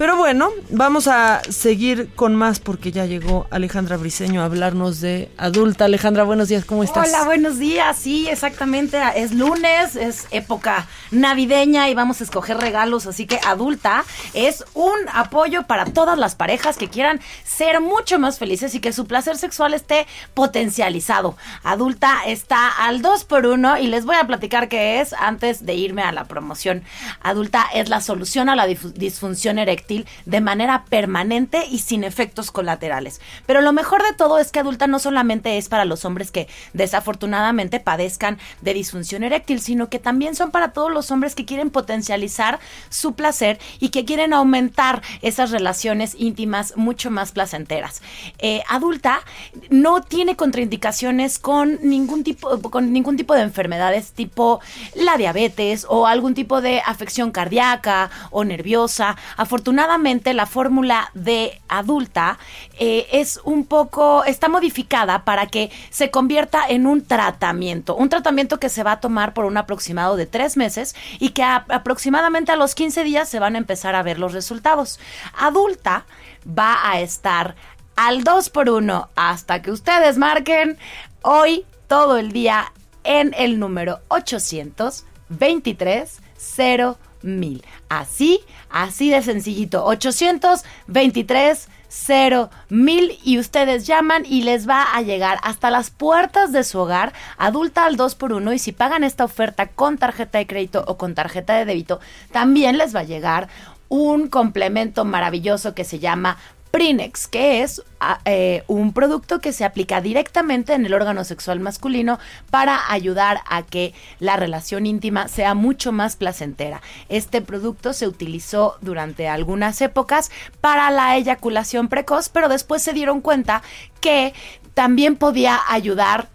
Pero bueno, vamos a seguir con más porque ya llegó Alejandra Briseño a hablarnos de adulta. Alejandra, buenos días, ¿cómo estás? Hola, buenos días. Sí, exactamente. Es lunes, es época navideña y vamos a escoger regalos. Así que adulta es un apoyo para todas las parejas que quieran ser mucho más felices y que su placer sexual esté potencializado. Adulta está al 2 por 1 y les voy a platicar qué es antes de irme a la promoción. Adulta es la solución a la disfunción eréctil de manera permanente y sin efectos colaterales. Pero lo mejor de todo es que adulta no solamente es para los hombres que desafortunadamente padezcan de disfunción eréctil, sino que también son para todos los hombres que quieren potencializar su placer y que quieren aumentar esas relaciones íntimas mucho más placenteras. Eh, adulta no tiene contraindicaciones con ningún tipo con ningún tipo de enfermedades tipo la diabetes o algún tipo de afección cardíaca o nerviosa. Afortunadamente afortunadamente la fórmula de adulta eh, es un poco, está modificada para que se convierta en un tratamiento, un tratamiento que se va a tomar por un aproximado de tres meses y que aproximadamente a los 15 días se van a empezar a ver los resultados. Adulta va a estar al 2 por 1 hasta que ustedes marquen hoy todo el día en el número 823 0 mil. Así, así de sencillito. 823 0 mil y ustedes llaman y les va a llegar hasta las puertas de su hogar, adulta al 2 por 1 y si pagan esta oferta con tarjeta de crédito o con tarjeta de débito, también les va a llegar un complemento maravilloso que se llama Prinex, que es ah, eh, un producto que se aplica directamente en el órgano sexual masculino para ayudar a que la relación íntima sea mucho más placentera. Este producto se utilizó durante algunas épocas para la eyaculación precoz, pero después se dieron cuenta que también podía ayudar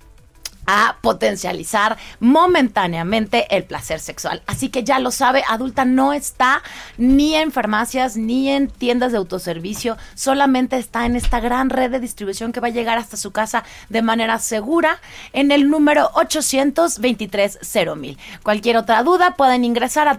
a potencializar momentáneamente el placer sexual. Así que ya lo sabe, adulta no está ni en farmacias ni en tiendas de autoservicio, solamente está en esta gran red de distribución que va a llegar hasta su casa de manera segura en el número 823 mil. Cualquier otra duda pueden ingresar a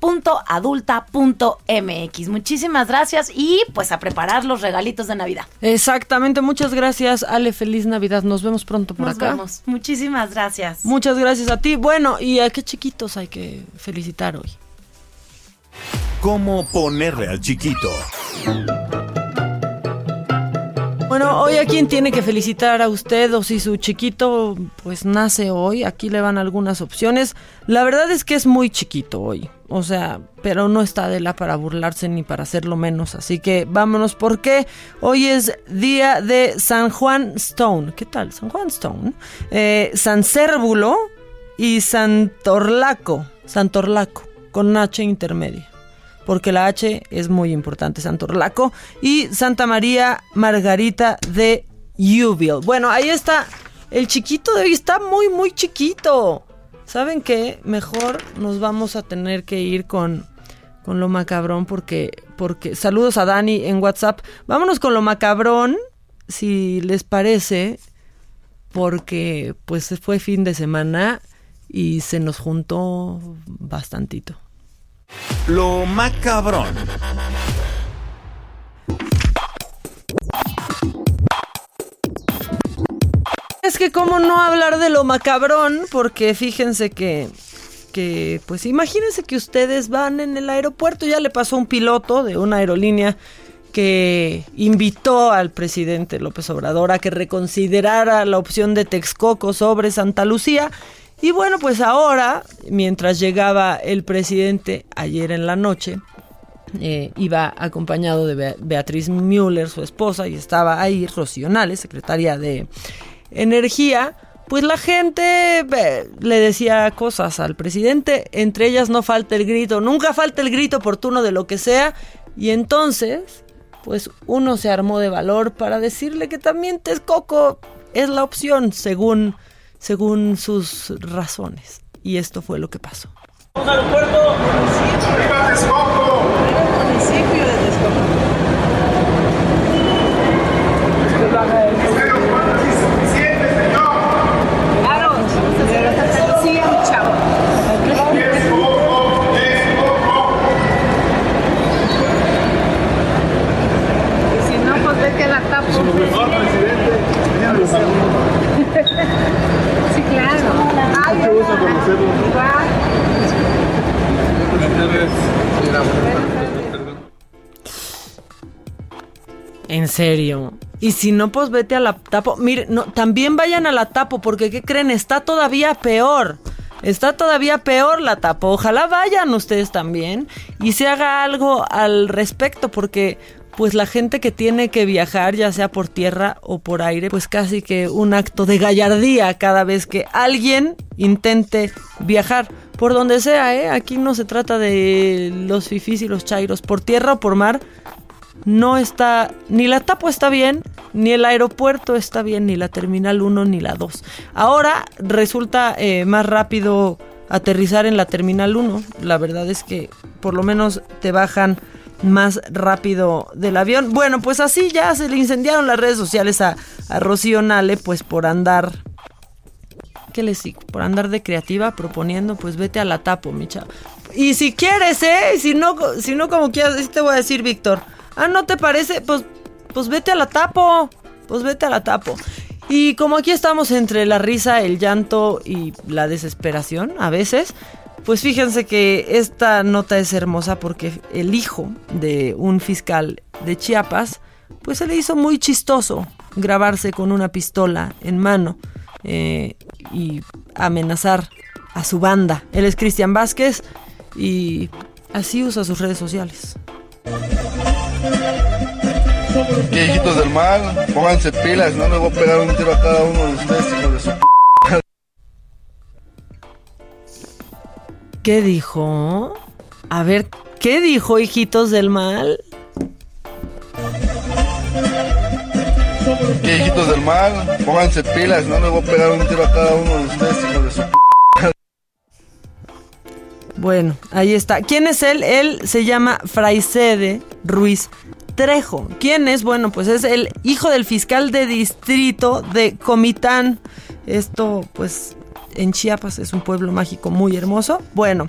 www.adulta.mx. Muchísimas gracias y pues a preparar los regalitos de Navidad. Exactamente, muchas gracias Ale, feliz Navidad. Nos vemos pronto por acá. Muchísimas gracias. Muchas gracias a ti. Bueno, ¿y a qué chiquitos hay que felicitar hoy? ¿Cómo ponerle al chiquito? Bueno, hoy a quién tiene que felicitar a usted o si su chiquito pues nace hoy, aquí le van algunas opciones. La verdad es que es muy chiquito hoy, o sea, pero no está de la para burlarse ni para hacerlo menos, así que vámonos porque hoy es día de San Juan Stone. ¿Qué tal? San Juan Stone. Eh, San Cérvulo y San Torlaco, San Torlaco, con H intermedia porque la H es muy importante, Santorlaco, y Santa María Margarita de Uville. Bueno, ahí está. El chiquito de hoy está muy, muy chiquito. ¿Saben qué? Mejor nos vamos a tener que ir con, con lo macabrón porque, porque... Saludos a Dani en WhatsApp. Vámonos con lo macabrón, si les parece, porque pues fue fin de semana y se nos juntó bastantito. Lo macabrón. Es que cómo no hablar de lo macabrón, porque fíjense que, que, pues imagínense que ustedes van en el aeropuerto, ya le pasó un piloto de una aerolínea que invitó al presidente López Obrador a que reconsiderara la opción de Texcoco sobre Santa Lucía y bueno, pues ahora, mientras llegaba el presidente ayer en la noche, eh, iba acompañado de Beatriz Müller, su esposa, y estaba ahí Rocío Nales, secretaria de Energía. Pues la gente le decía cosas al presidente, entre ellas no falta el grito, nunca falta el grito oportuno de lo que sea, y entonces, pues uno se armó de valor para decirle que también Texcoco es la opción, según según sus razones. Y esto fue lo que pasó. Al puerto. De En serio. Y si no, pues vete a la tapo. Mire, no, también vayan a la tapo, porque ¿qué creen? Está todavía peor. Está todavía peor la tapo. Ojalá vayan ustedes también y se haga algo al respecto, porque pues la gente que tiene que viajar, ya sea por tierra o por aire, pues casi que un acto de gallardía cada vez que alguien intente viajar. Por donde sea, ¿eh? Aquí no se trata de los fifís y los chairos. Por tierra o por mar, no está, ni la tapo está bien, ni el aeropuerto está bien, ni la terminal 1 ni la 2. Ahora resulta eh, más rápido aterrizar en la terminal 1. La verdad es que por lo menos te bajan más rápido del avión. Bueno, pues así ya se le incendiaron las redes sociales a, a Rocío Nale, pues por andar ¿qué les digo? Por andar de creativa proponiendo, pues vete a la tapo, mi chavo. Y si quieres, ¿eh? Si no, si no como quieras, te voy a decir, Víctor. Ah, ¿no te parece? Pues, pues vete a la tapo. Pues vete a la tapo. Y como aquí estamos entre la risa, el llanto y la desesperación, a veces, pues fíjense que esta nota es hermosa porque el hijo de un fiscal de Chiapas, pues se le hizo muy chistoso grabarse con una pistola en mano eh, y amenazar a su banda. Él es Cristian Vázquez y así usa sus redes sociales. ¿Qué hijitos del mal? Pónganse pilas, no les voy a pegar un tiro a cada uno de ustedes, hijos de su ¿Qué dijo? A ver, ¿qué dijo, hijitos del mal? ¿Qué hijitos del mal? Pónganse pilas, no les voy a pegar un tiro a cada uno de ustedes, hijos de su p. Bueno, ahí está. ¿Quién es él? Él se llama Fraisede Ruiz Trejo. ¿Quién es? Bueno, pues es el hijo del fiscal de distrito de Comitán. Esto, pues, en Chiapas es un pueblo mágico muy hermoso. Bueno,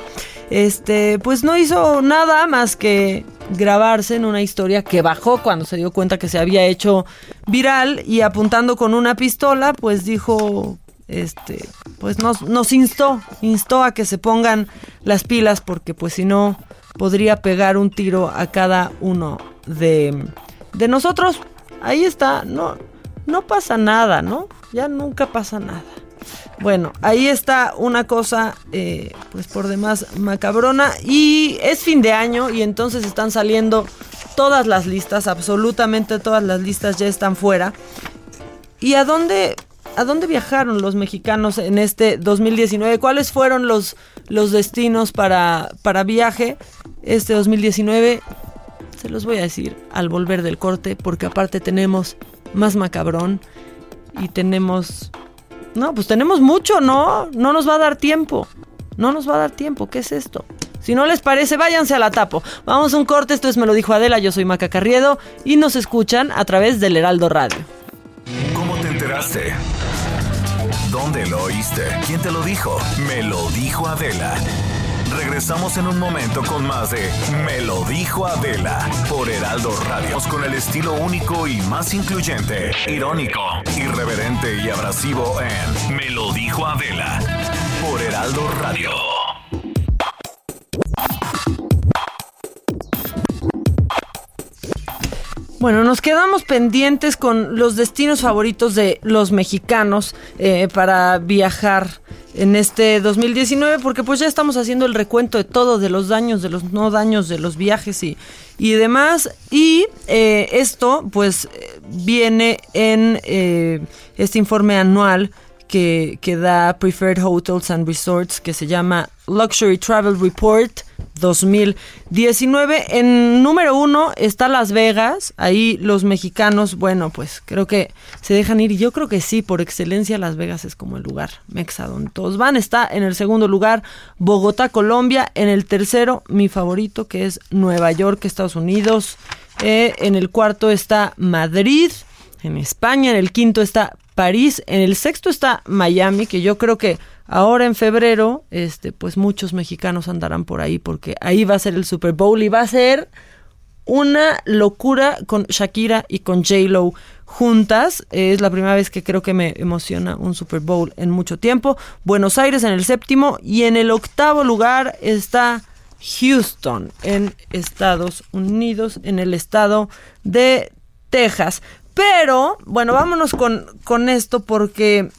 este, pues no hizo nada más que grabarse en una historia que bajó cuando se dio cuenta que se había hecho viral y apuntando con una pistola, pues dijo, este, pues nos, nos instó, instó a que se pongan las pilas porque pues si no podría pegar un tiro a cada uno de, de nosotros. Ahí está, no, no pasa nada, ¿no? Ya nunca pasa nada. Bueno, ahí está una cosa, eh, pues por demás macabrona. Y es fin de año y entonces están saliendo todas las listas, absolutamente todas las listas ya están fuera. ¿Y a dónde, a dónde viajaron los mexicanos en este 2019? ¿Cuáles fueron los, los destinos para, para viaje este 2019? Se los voy a decir al volver del corte, porque aparte tenemos más macabrón y tenemos no, pues tenemos mucho, ¿no? No nos va a dar tiempo. No nos va a dar tiempo. ¿Qué es esto? Si no les parece, váyanse a la tapo. Vamos a un corte. Esto es Me lo dijo Adela. Yo soy Maca Carriedo y nos escuchan a través del Heraldo Radio. ¿Cómo te enteraste? ¿Dónde lo oíste? ¿Quién te lo dijo? Me lo dijo Adela. Regresamos en un momento con más de Me lo dijo Adela por Heraldo Radio. Con el estilo único y más incluyente, irónico, irreverente y abrasivo en Me lo dijo Adela por Heraldo Radio. Bueno, nos quedamos pendientes con los destinos favoritos de los mexicanos eh, para viajar en este 2019 porque pues ya estamos haciendo el recuento de todo, de los daños, de los no daños, de los viajes y, y demás. Y eh, esto pues viene en eh, este informe anual que, da Preferred Hotels and Resorts que se llama Luxury Travel Report 2019. En número uno está Las Vegas. Ahí los mexicanos, bueno, pues creo que se dejan ir. Yo creo que sí, por excelencia Las Vegas es como el lugar mexa donde todos van. Está en el segundo lugar Bogotá, Colombia. En el tercero, mi favorito, que es Nueva York, Estados Unidos. Eh, en el cuarto está Madrid, en España. En el quinto está París. En el sexto está Miami, que yo creo que ahora en febrero, este, pues muchos mexicanos andarán por ahí porque ahí va a ser el Super Bowl y va a ser una locura con Shakira y con J-Lo juntas. Es la primera vez que creo que me emociona un Super Bowl en mucho tiempo. Buenos Aires en el séptimo y en el octavo lugar está Houston en Estados Unidos, en el estado de Texas. Pero, bueno, vámonos con, con esto porque,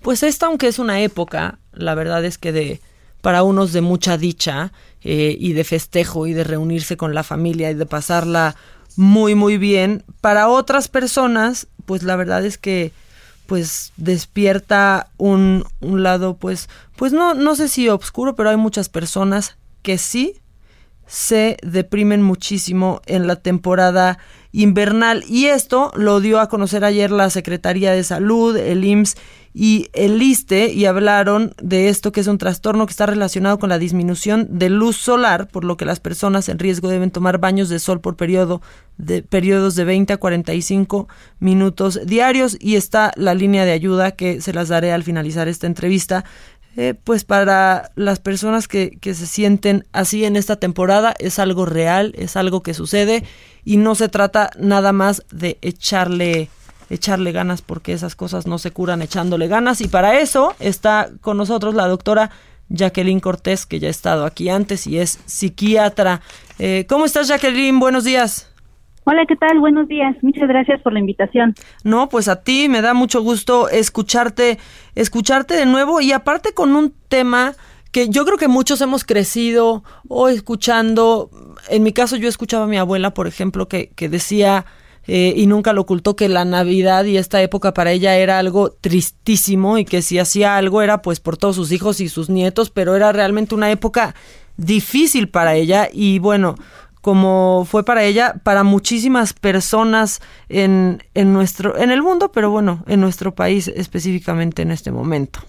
pues esta, aunque es una época, la verdad es que de para unos de mucha dicha eh, y de festejo y de reunirse con la familia y de pasarla muy muy bien, para otras personas, pues la verdad es que pues despierta un, un lado pues pues no no sé si oscuro, pero hay muchas personas que sí se deprimen muchísimo en la temporada invernal. Y esto lo dio a conocer ayer la Secretaría de Salud, el IMSS y el ISTE y hablaron de esto que es un trastorno que está relacionado con la disminución de luz solar, por lo que las personas en riesgo deben tomar baños de sol por periodo de periodos de 20 a 45 minutos diarios. Y está la línea de ayuda que se las daré al finalizar esta entrevista eh, pues para las personas que, que se sienten así en esta temporada es algo real, es algo que sucede y no se trata nada más de echarle echarle ganas porque esas cosas no se curan echándole ganas y para eso está con nosotros la doctora Jacqueline Cortés que ya ha estado aquí antes y es psiquiatra. Eh, ¿Cómo estás Jacqueline? Buenos días. Hola, ¿qué tal? Buenos días. Muchas gracias por la invitación. No, pues a ti me da mucho gusto escucharte, escucharte de nuevo y aparte con un tema que yo creo que muchos hemos crecido o escuchando. En mi caso, yo escuchaba a mi abuela, por ejemplo, que, que decía eh, y nunca lo ocultó que la Navidad y esta época para ella era algo tristísimo y que si hacía algo era pues por todos sus hijos y sus nietos, pero era realmente una época difícil para ella y bueno, como fue para ella, para muchísimas personas en, en nuestro, en el mundo, pero bueno, en nuestro país específicamente en este momento.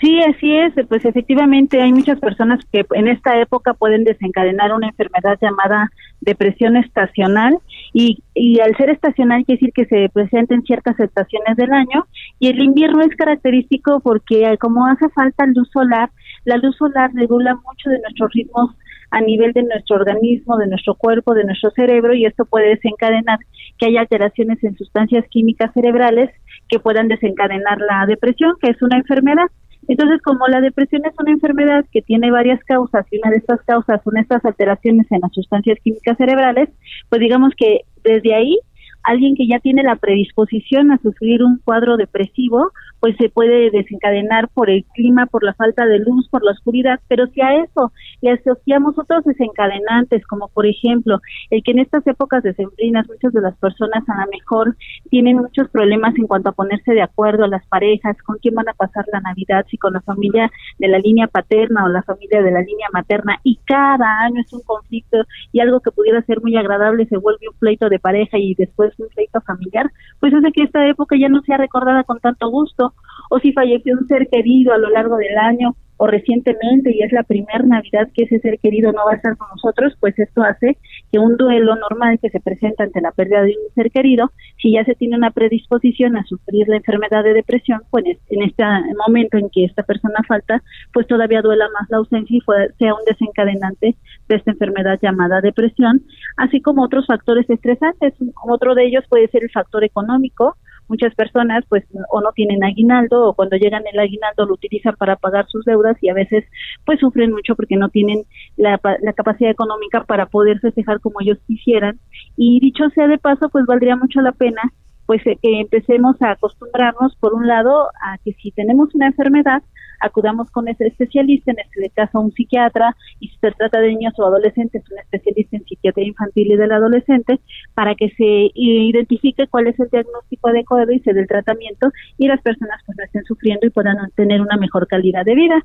Sí, así es. Pues efectivamente hay muchas personas que en esta época pueden desencadenar una enfermedad llamada depresión estacional y, y al ser estacional quiere decir que se presenta en ciertas estaciones del año y el invierno es característico porque como hace falta luz solar, la luz solar regula mucho de nuestros ritmos a nivel de nuestro organismo, de nuestro cuerpo, de nuestro cerebro y esto puede desencadenar que haya alteraciones en sustancias químicas cerebrales que puedan desencadenar la depresión, que es una enfermedad. Entonces, como la depresión es una enfermedad que tiene varias causas y una de estas causas son estas alteraciones en las sustancias químicas cerebrales, pues digamos que desde ahí alguien que ya tiene la predisposición a sufrir un cuadro depresivo, pues se puede desencadenar por el clima, por la falta de luz, por la oscuridad, pero si a eso le asociamos otros desencadenantes, como por ejemplo el que en estas épocas decembrinas muchas de las personas a lo mejor tienen muchos problemas en cuanto a ponerse de acuerdo a las parejas, con quién van a pasar la Navidad, si con la familia de la línea paterna o la familia de la línea materna, y cada año es un conflicto y algo que pudiera ser muy agradable se vuelve un pleito de pareja y después un pleito familiar, pues hace que esta época ya no sea recordada con tanto gusto o si falleció un ser querido a lo largo del año o recientemente y es la primera Navidad que ese ser querido no va a estar con nosotros, pues esto hace que un duelo normal que se presenta ante la pérdida de un ser querido, si ya se tiene una predisposición a sufrir la enfermedad de depresión, pues en este momento en que esta persona falta, pues todavía duela más la ausencia y sea un desencadenante de esta enfermedad llamada depresión, así como otros factores estresantes. Otro de ellos puede ser el factor económico, muchas personas pues o no tienen aguinaldo o cuando llegan el aguinaldo lo utilizan para pagar sus deudas y a veces pues sufren mucho porque no tienen la, la capacidad económica para poder festejar como ellos quisieran. Y dicho sea de paso pues valdría mucho la pena pues eh, que empecemos a acostumbrarnos por un lado a que si tenemos una enfermedad acudamos con ese especialista, en este caso un psiquiatra, y si se trata de niños o adolescentes, un especialista en psiquiatría infantil y del adolescente, para que se identifique cuál es el diagnóstico adecuado y se dé el tratamiento y las personas pues no estén sufriendo y puedan tener una mejor calidad de vida.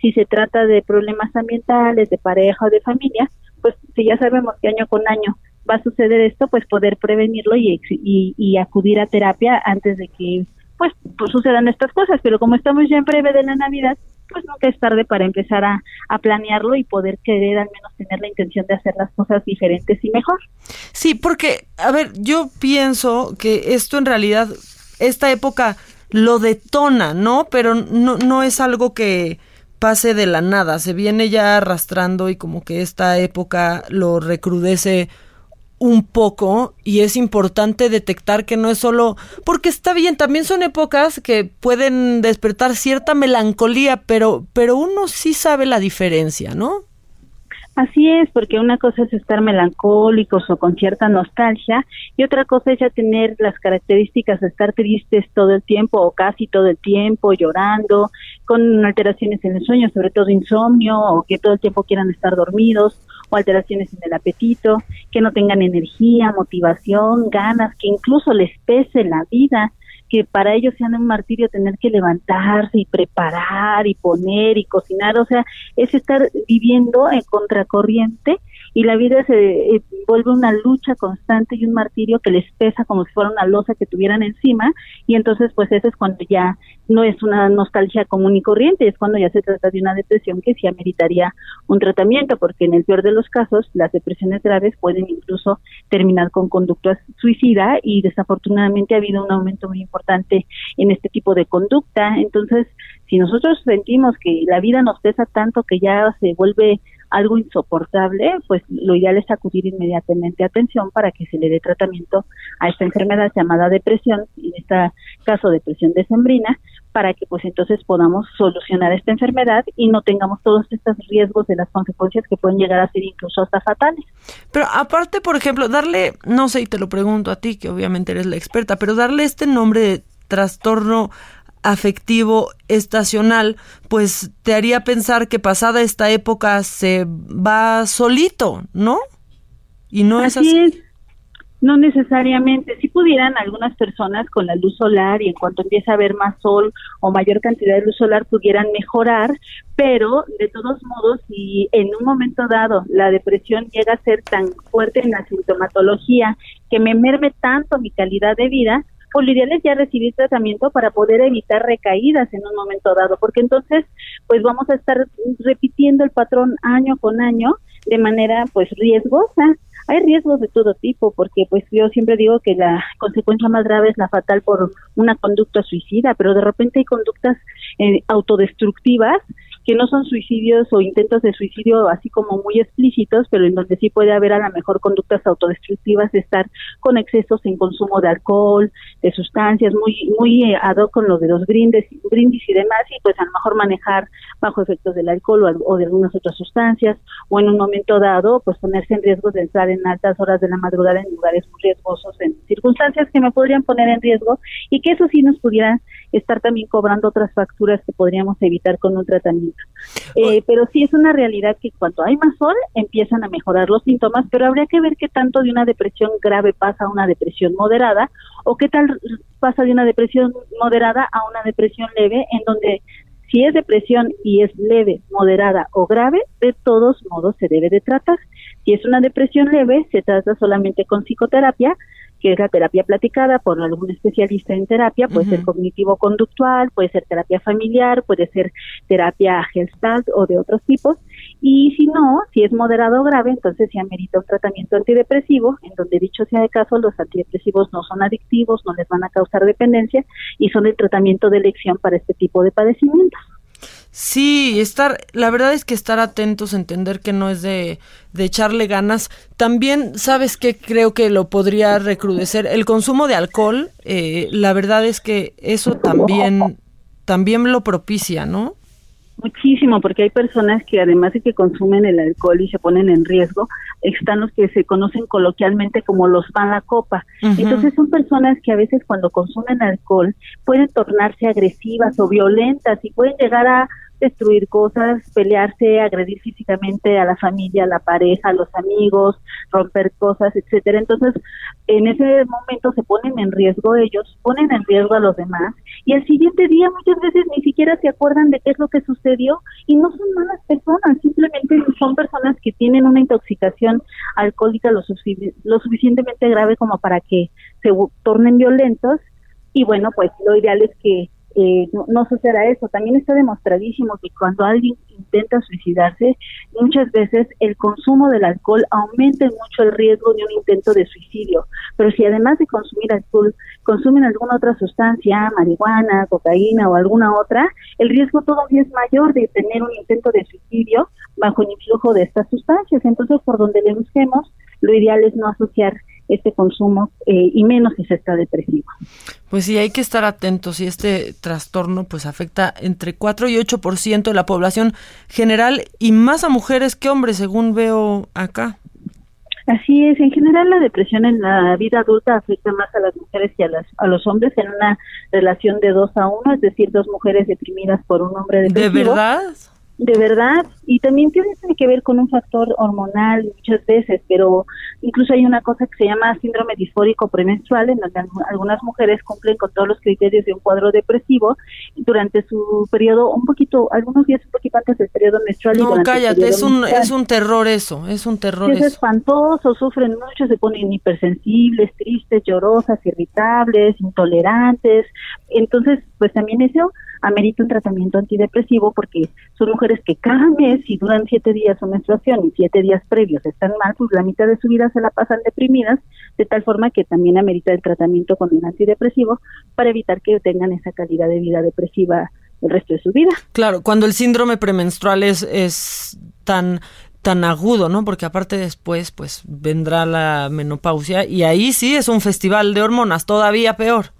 Si se trata de problemas ambientales, de pareja o de familia, pues si ya sabemos que año con año va a suceder esto, pues poder prevenirlo y, y acudir a terapia antes de que pues, pues sucedan estas cosas, pero como estamos ya en breve de la Navidad, pues nunca es tarde para empezar a, a, planearlo y poder querer al menos tener la intención de hacer las cosas diferentes y mejor. Sí, porque, a ver, yo pienso que esto en realidad, esta época lo detona, ¿no? Pero no, no es algo que pase de la nada, se viene ya arrastrando y como que esta época lo recrudece un poco y es importante detectar que no es solo porque está bien, también son épocas que pueden despertar cierta melancolía, pero pero uno sí sabe la diferencia, ¿no? Así es, porque una cosa es estar melancólicos o con cierta nostalgia y otra cosa es ya tener las características de estar tristes todo el tiempo o casi todo el tiempo, llorando, con alteraciones en el sueño, sobre todo insomnio o que todo el tiempo quieran estar dormidos o alteraciones en el apetito, que no tengan energía, motivación, ganas, que incluso les pese la vida que para ellos sea un martirio tener que levantarse y preparar y poner y cocinar, o sea, es estar viviendo en contracorriente y la vida se eh, vuelve una lucha constante y un martirio que les pesa como si fuera una losa que tuvieran encima y entonces pues eso es cuando ya no es una nostalgia común y corriente, es cuando ya se trata de una depresión que sí ameritaría un tratamiento porque en el peor de los casos las depresiones graves pueden incluso terminar con conductas suicida y desafortunadamente ha habido un aumento muy importante en este tipo de conducta, entonces si nosotros sentimos que la vida nos pesa tanto que ya se vuelve algo insoportable, pues lo ideal es acudir inmediatamente a atención para que se le dé tratamiento a esta enfermedad llamada depresión, en este caso depresión decembrina, para que pues entonces podamos solucionar esta enfermedad y no tengamos todos estos riesgos de las consecuencias que pueden llegar a ser incluso hasta fatales. Pero aparte, por ejemplo, darle, no sé, y te lo pregunto a ti, que obviamente eres la experta, pero darle este nombre de trastorno afectivo estacional, pues te haría pensar que pasada esta época se va solito, ¿no? Y no es así. No necesariamente. Si pudieran algunas personas con la luz solar y en cuanto empiece a haber más sol o mayor cantidad de luz solar pudieran mejorar, pero de todos modos, si en un momento dado la depresión llega a ser tan fuerte en la sintomatología que me merme tanto mi calidad de vida, pues ideal es ya recibir tratamiento para poder evitar recaídas en un momento dado, porque entonces pues vamos a estar repitiendo el patrón año con año de manera pues riesgosa. Hay riesgos de todo tipo, porque pues yo siempre digo que la consecuencia más grave es la fatal por una conducta suicida, pero de repente hay conductas eh, autodestructivas que no son suicidios o intentos de suicidio así como muy explícitos, pero en donde sí puede haber a lo mejor conductas autodestructivas de estar con excesos en consumo de alcohol, de sustancias, muy muy eh, ad hoc con lo de los brindis, brindis y demás, y pues a lo mejor manejar bajo efectos del alcohol o, de algunas otras sustancias, o en un momento dado, pues ponerse en riesgo de entrar en altas horas de la madrugada en lugares muy riesgosos, en circunstancias que me podrían poner en riesgo, y que eso sí nos pudiera estar también cobrando otras facturas que podríamos evitar con un tratamiento. Eh, pero sí es una realidad que cuando hay más sol empiezan a mejorar los síntomas, pero habría que ver qué tanto de una depresión grave pasa a una depresión moderada o qué tal pasa de una depresión moderada a una depresión leve en donde si es depresión y es leve, moderada o grave, de todos modos se debe de tratar. Si es una depresión leve, se trata solamente con psicoterapia, que es la terapia platicada por algún especialista en terapia, puede ser cognitivo-conductual, puede ser terapia familiar, puede ser terapia gestalt o de otros tipos. Y si no, si es moderado o grave, entonces se amerita un tratamiento antidepresivo, en donde dicho sea de caso, los antidepresivos no son adictivos, no les van a causar dependencia y son el tratamiento de elección para este tipo de padecimientos. Sí, estar, la verdad es que estar atentos, entender que no es de, de echarle ganas. También, ¿sabes qué? Creo que lo podría recrudecer. El consumo de alcohol, eh, la verdad es que eso también, también lo propicia, ¿no? Muchísimo, porque hay personas que además de que consumen el alcohol y se ponen en riesgo, están los que se conocen coloquialmente como los mala copa. Entonces son personas que a veces cuando consumen alcohol pueden tornarse agresivas o violentas y pueden llegar a destruir cosas, pelearse, agredir físicamente a la familia, a la pareja, a los amigos, romper cosas, etcétera. Entonces, en ese momento se ponen en riesgo ellos, ponen en riesgo a los demás y el siguiente día muchas veces ni siquiera se acuerdan de qué es lo que sucedió y no son malas personas, simplemente son personas que tienen una intoxicación alcohólica lo, lo suficientemente grave como para que se tornen violentos y bueno, pues lo ideal es que eh, no, suceda eso. También está demostradísimo que cuando alguien intenta suicidarse, muchas veces el consumo del alcohol aumenta mucho el riesgo de un intento de suicidio. Pero si además de consumir alcohol consumen alguna otra sustancia, marihuana, cocaína o alguna otra, el riesgo todavía es mayor de tener un intento de suicidio bajo el influjo de estas sustancias. Entonces, por donde le busquemos, lo ideal es no asociar este consumo eh, y menos si se está depresivo. Pues sí, hay que estar atentos y este trastorno pues afecta entre 4 y 8% de la población general y más a mujeres que hombres, según veo acá. Así es, en general la depresión en la vida adulta afecta más a las mujeres que a, las, a los hombres en una relación de dos a uno, es decir, dos mujeres deprimidas por un hombre depresivo. ¿De verdad? De verdad, y también tiene que ver con un factor hormonal muchas veces, pero incluso hay una cosa que se llama síndrome disfórico premenstrual, en donde algunas mujeres cumplen con todos los criterios de un cuadro depresivo durante su periodo, un poquito, algunos días un poquito antes del periodo menstrual. No, cállate, es un, es un terror eso, es un terror es espantoso, sufren mucho, se ponen hipersensibles, tristes, llorosas, irritables, intolerantes, entonces, pues también eso amerita un tratamiento antidepresivo porque son mujeres que cada mes, si duran siete días su menstruación y siete días previos están mal, pues la mitad de su vida se la pasan deprimidas, de tal forma que también amerita el tratamiento con un antidepresivo para evitar que tengan esa calidad de vida depresiva el resto de su vida. Claro, cuando el síndrome premenstrual es, es tan tan agudo, ¿no? Porque aparte después, pues vendrá la menopausia y ahí sí es un festival de hormonas, todavía peor.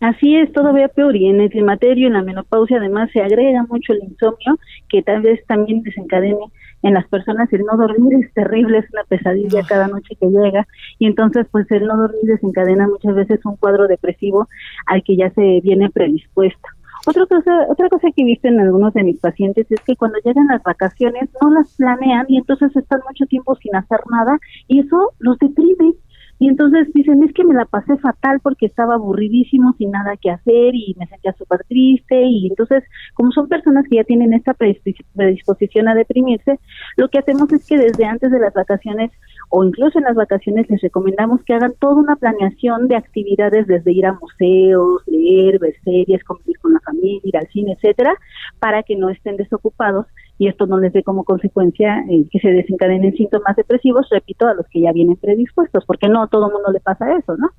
Así es, todavía peor. Y en el climaterio, en la menopausia, además se agrega mucho el insomnio, que tal vez también desencadene en las personas el no dormir es terrible, es una pesadilla cada noche que llega. Y entonces, pues el no dormir desencadena muchas veces un cuadro depresivo al que ya se viene predispuesto. Otra cosa, otra cosa que he visto en algunos de mis pacientes es que cuando llegan las vacaciones no las planean y entonces están mucho tiempo sin hacer nada y eso los deprime y entonces dicen, es que me la pasé fatal porque estaba aburridísimo, sin nada que hacer y me sentía súper triste. Y entonces, como son personas que ya tienen esta predisposición a deprimirse, lo que hacemos es que desde antes de las vacaciones o incluso en las vacaciones les recomendamos que hagan toda una planeación de actividades desde ir a museos, leer, ver series, convivir con la familia, ir al cine, etcétera, para que no estén desocupados y esto no les dé como consecuencia eh, que se desencadenen síntomas depresivos, repito, a los que ya vienen predispuestos, porque no a todo mundo le pasa eso, ¿no?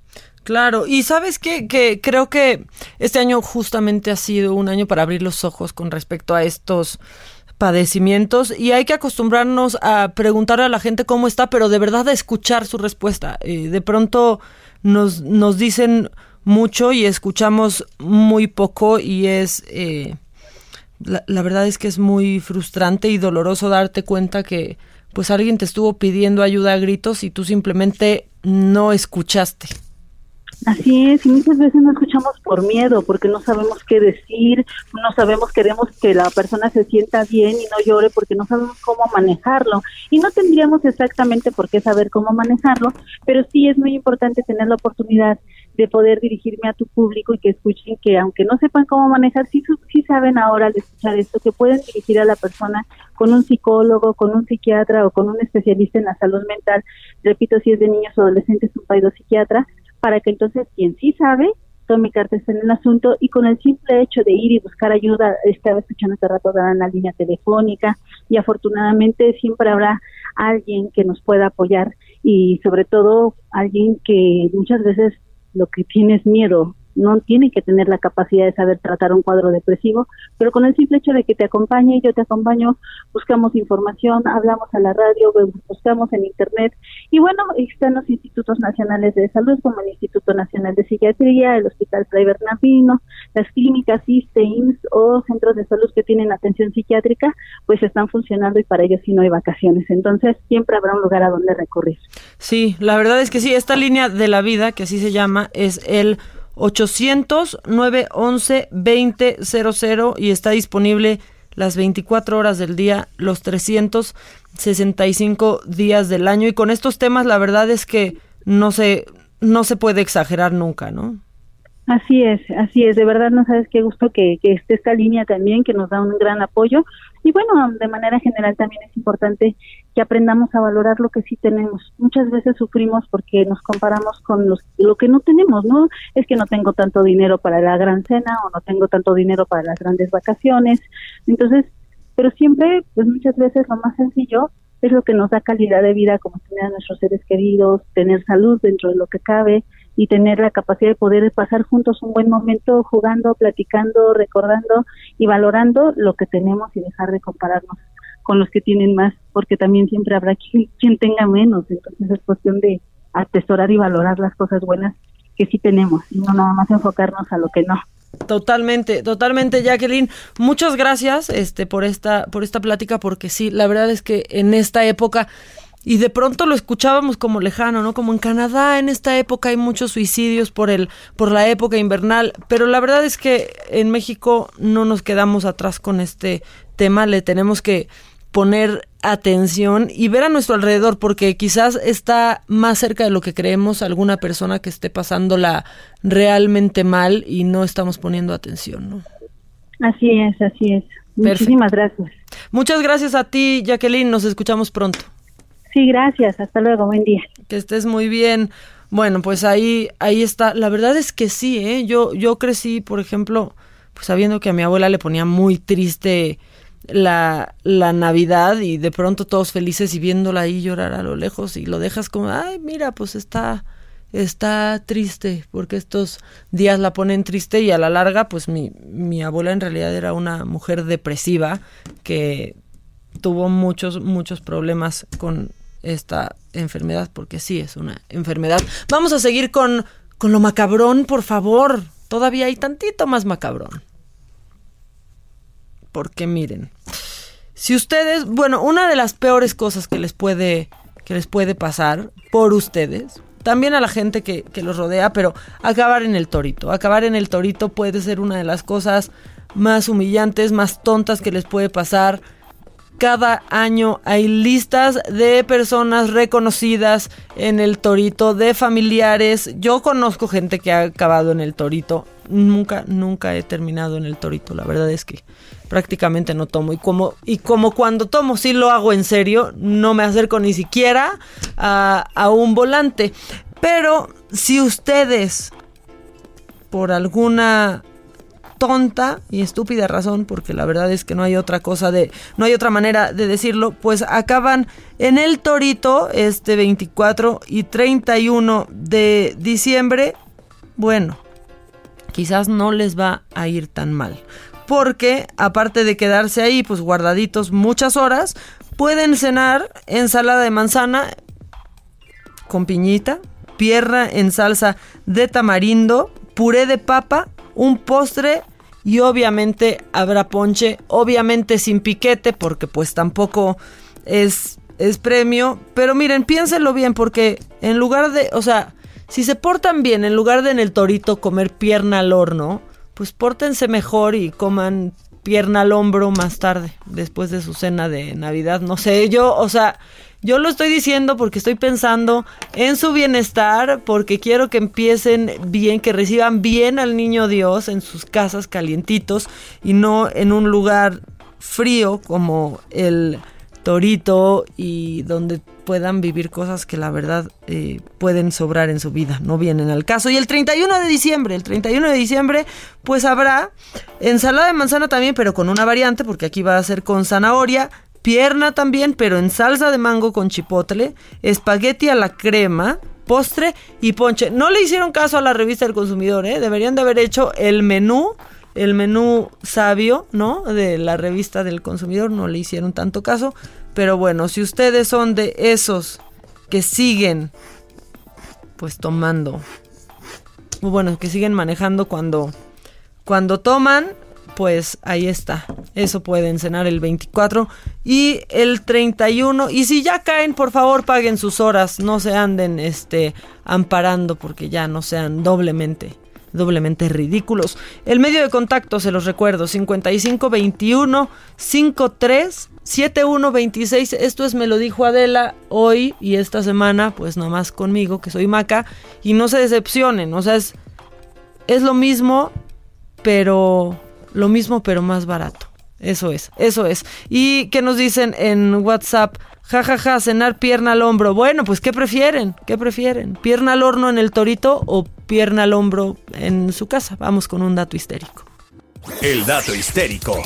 Claro, y sabes qué? que creo que este año justamente ha sido un año para abrir los ojos con respecto a estos padecimientos y hay que acostumbrarnos a preguntar a la gente cómo está, pero de verdad a escuchar su respuesta. Eh, de pronto nos, nos dicen mucho y escuchamos muy poco y es... Eh, la, verdad es que es muy frustrante y doloroso darte cuenta que pues alguien te estuvo pidiendo ayuda a gritos y tú simplemente no escuchaste. Así es, y muchas veces no escuchamos por miedo, porque no sabemos qué decir, no sabemos, queremos que la persona se sienta bien y no llore porque no sabemos cómo manejarlo. Y no tendríamos exactamente por qué saber cómo manejarlo, pero sí es muy importante tener la oportunidad de poder dirigirme a tu público y que escuchen que aunque no sepan cómo manejar, sí, sí saben ahora al escuchar esto, que pueden dirigir a la persona con un psicólogo, con un psiquiatra o con un especialista en la salud mental, repito, si es de niños o adolescentes, un psiquiatra, para que entonces quien sí sabe tome cartas en el asunto y con el simple hecho de ir y buscar ayuda, estaba escuchando hace rato en la línea telefónica y afortunadamente siempre habrá alguien que nos pueda apoyar y sobre todo alguien que muchas veces lo que tienes miedo no tiene que tener la capacidad de saber tratar un cuadro depresivo, pero con el simple hecho de que te acompañe, yo te acompaño, buscamos información, hablamos a la radio, buscamos en internet y bueno, están los institutos nacionales de salud como el Instituto Nacional de Psiquiatría, el Hospital Fray Bernardino, las clínicas ISTE, o centros de salud que tienen atención psiquiátrica, pues están funcionando y para ellos sí no hay vacaciones, entonces siempre habrá un lugar a donde recurrir. Sí, la verdad es que sí, esta línea de la vida, que así se llama, es el 800-911-2000 y está disponible las 24 horas del día, los 365 días del año. Y con estos temas, la verdad es que no se, no se puede exagerar nunca, ¿no? Así es, así es. De verdad, no sabes qué gusto que, que esté esta línea también, que nos da un gran apoyo. Y bueno, de manera general también es importante que aprendamos a valorar lo que sí tenemos. Muchas veces sufrimos porque nos comparamos con los, lo que no tenemos, ¿no? Es que no tengo tanto dinero para la gran cena o no tengo tanto dinero para las grandes vacaciones. Entonces, pero siempre, pues muchas veces lo más sencillo es lo que nos da calidad de vida, como tener a nuestros seres queridos, tener salud dentro de lo que cabe y tener la capacidad de poder pasar juntos un buen momento jugando, platicando, recordando y valorando lo que tenemos y dejar de compararnos con los que tienen más, porque también siempre habrá quien, quien tenga menos, entonces es cuestión de atesorar y valorar las cosas buenas que sí tenemos y no nada más enfocarnos a lo que no. Totalmente, totalmente, Jacqueline. Muchas gracias, este, por esta, por esta plática, porque sí, la verdad es que en esta época y de pronto lo escuchábamos como lejano, ¿no? Como en Canadá en esta época hay muchos suicidios por el por la época invernal, pero la verdad es que en México no nos quedamos atrás con este tema, le tenemos que poner atención y ver a nuestro alrededor, porque quizás está más cerca de lo que creemos alguna persona que esté pasándola realmente mal y no estamos poniendo atención, ¿no? Así es, así es. Muchísimas gracias. Muchas gracias a ti, Jacqueline. Nos escuchamos pronto. Sí, gracias. Hasta luego. Buen día. Que estés muy bien. Bueno, pues ahí, ahí está. La verdad es que sí, ¿eh? Yo, yo crecí, por ejemplo, pues sabiendo que a mi abuela le ponía muy triste la, la Navidad y de pronto todos felices y viéndola ahí llorar a lo lejos y lo dejas como, ay, mira, pues está, está triste porque estos días la ponen triste y a la larga, pues mi, mi abuela en realidad era una mujer depresiva que tuvo muchos, muchos problemas con esta enfermedad, porque sí es una enfermedad. Vamos a seguir con, con lo macabrón, por favor. Todavía hay tantito más macabrón porque miren, si ustedes, bueno, una de las peores cosas que les puede, que les puede pasar por ustedes, también a la gente que, que los rodea, pero acabar en el torito. Acabar en el torito puede ser una de las cosas más humillantes, más tontas que les puede pasar. Cada año hay listas de personas reconocidas en el torito, de familiares. Yo conozco gente que ha acabado en el torito. Nunca, nunca he terminado en el torito. La verdad es que prácticamente no tomo. Y como, y como cuando tomo sí lo hago en serio, no me acerco ni siquiera a, a un volante. Pero si ustedes, por alguna tonta y estúpida razón, porque la verdad es que no hay otra cosa de, no hay otra manera de decirlo, pues acaban en el Torito este 24 y 31 de diciembre. Bueno, quizás no les va a ir tan mal porque aparte de quedarse ahí pues guardaditos muchas horas, pueden cenar ensalada de manzana con piñita, pierna en salsa de tamarindo, puré de papa, un postre y obviamente habrá ponche, obviamente sin piquete porque pues tampoco es, es premio, pero miren, piénsenlo bien porque en lugar de, o sea, si se portan bien, en lugar de en el torito comer pierna al horno, pues pórtense mejor y coman pierna al hombro más tarde, después de su cena de Navidad. No sé, yo, o sea, yo lo estoy diciendo porque estoy pensando en su bienestar, porque quiero que empiecen bien, que reciban bien al niño Dios en sus casas calientitos y no en un lugar frío como el torito y donde puedan vivir cosas que la verdad eh, pueden sobrar en su vida, no vienen al caso. Y el 31 de diciembre, el 31 de diciembre, pues habrá ensalada de manzana también, pero con una variante, porque aquí va a ser con zanahoria, pierna también, pero en salsa de mango con chipotle, espagueti a la crema, postre y ponche. No le hicieron caso a la revista del consumidor, ¿eh? deberían de haber hecho el menú el menú sabio, ¿no? De la revista del consumidor, no le hicieron tanto caso. Pero bueno, si ustedes son de esos que siguen, pues tomando, bueno, que siguen manejando cuando, cuando toman, pues ahí está. Eso pueden cenar el 24 y el 31. Y si ya caen, por favor, paguen sus horas. No se anden este, amparando porque ya no sean doblemente doblemente ridículos. El medio de contacto, se los recuerdo, 5521 53 7126. Esto es Me lo dijo Adela hoy y esta semana, pues nomás conmigo, que soy Maca. Y no se decepcionen, o sea, es, es lo mismo, pero lo mismo, pero más barato. Eso es, eso es. ¿Y qué nos dicen en WhatsApp? Ja, ja, ja, cenar pierna al hombro. Bueno, pues ¿qué prefieren? ¿Qué prefieren? ¿Pierna al horno en el torito o pierna al hombro en su casa? Vamos con un dato histérico. El dato histérico.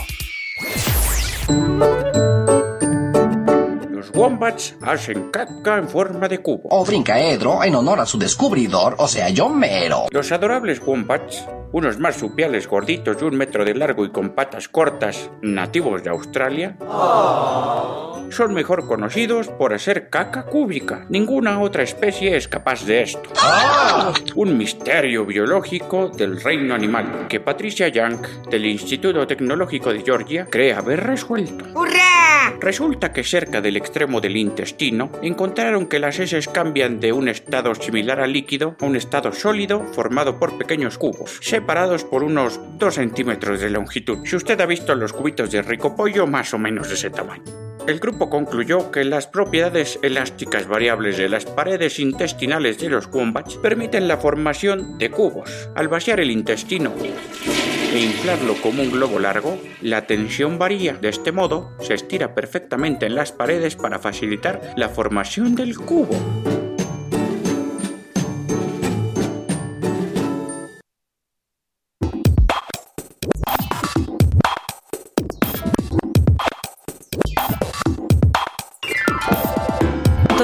Los wombats hacen caca en forma de cubo. O brincaedro en honor a su descubridor, o sea, yo mero. Los adorables wombats, unos marsupiales gorditos de un metro de largo y con patas cortas, nativos de Australia, son mejor conocidos por hacer caca cúbica. Ninguna otra especie es capaz de esto. Un misterio biológico del reino animal que Patricia Young del Instituto Tecnológico de Georgia cree haber resuelto. Resulta que cerca del extremo del intestino encontraron que las heces cambian de un estado similar al líquido a un estado sólido formado por pequeños cubos, separados por unos 2 centímetros de longitud. Si usted ha visto los cubitos de rico pollo, más o menos de ese tamaño. El grupo concluyó que las propiedades elásticas variables de las paredes intestinales de los wombats permiten la formación de cubos. Al vaciar el intestino e inflarlo como un globo largo, la tensión varía. De este modo, se estira perfectamente en las paredes para facilitar la formación del cubo.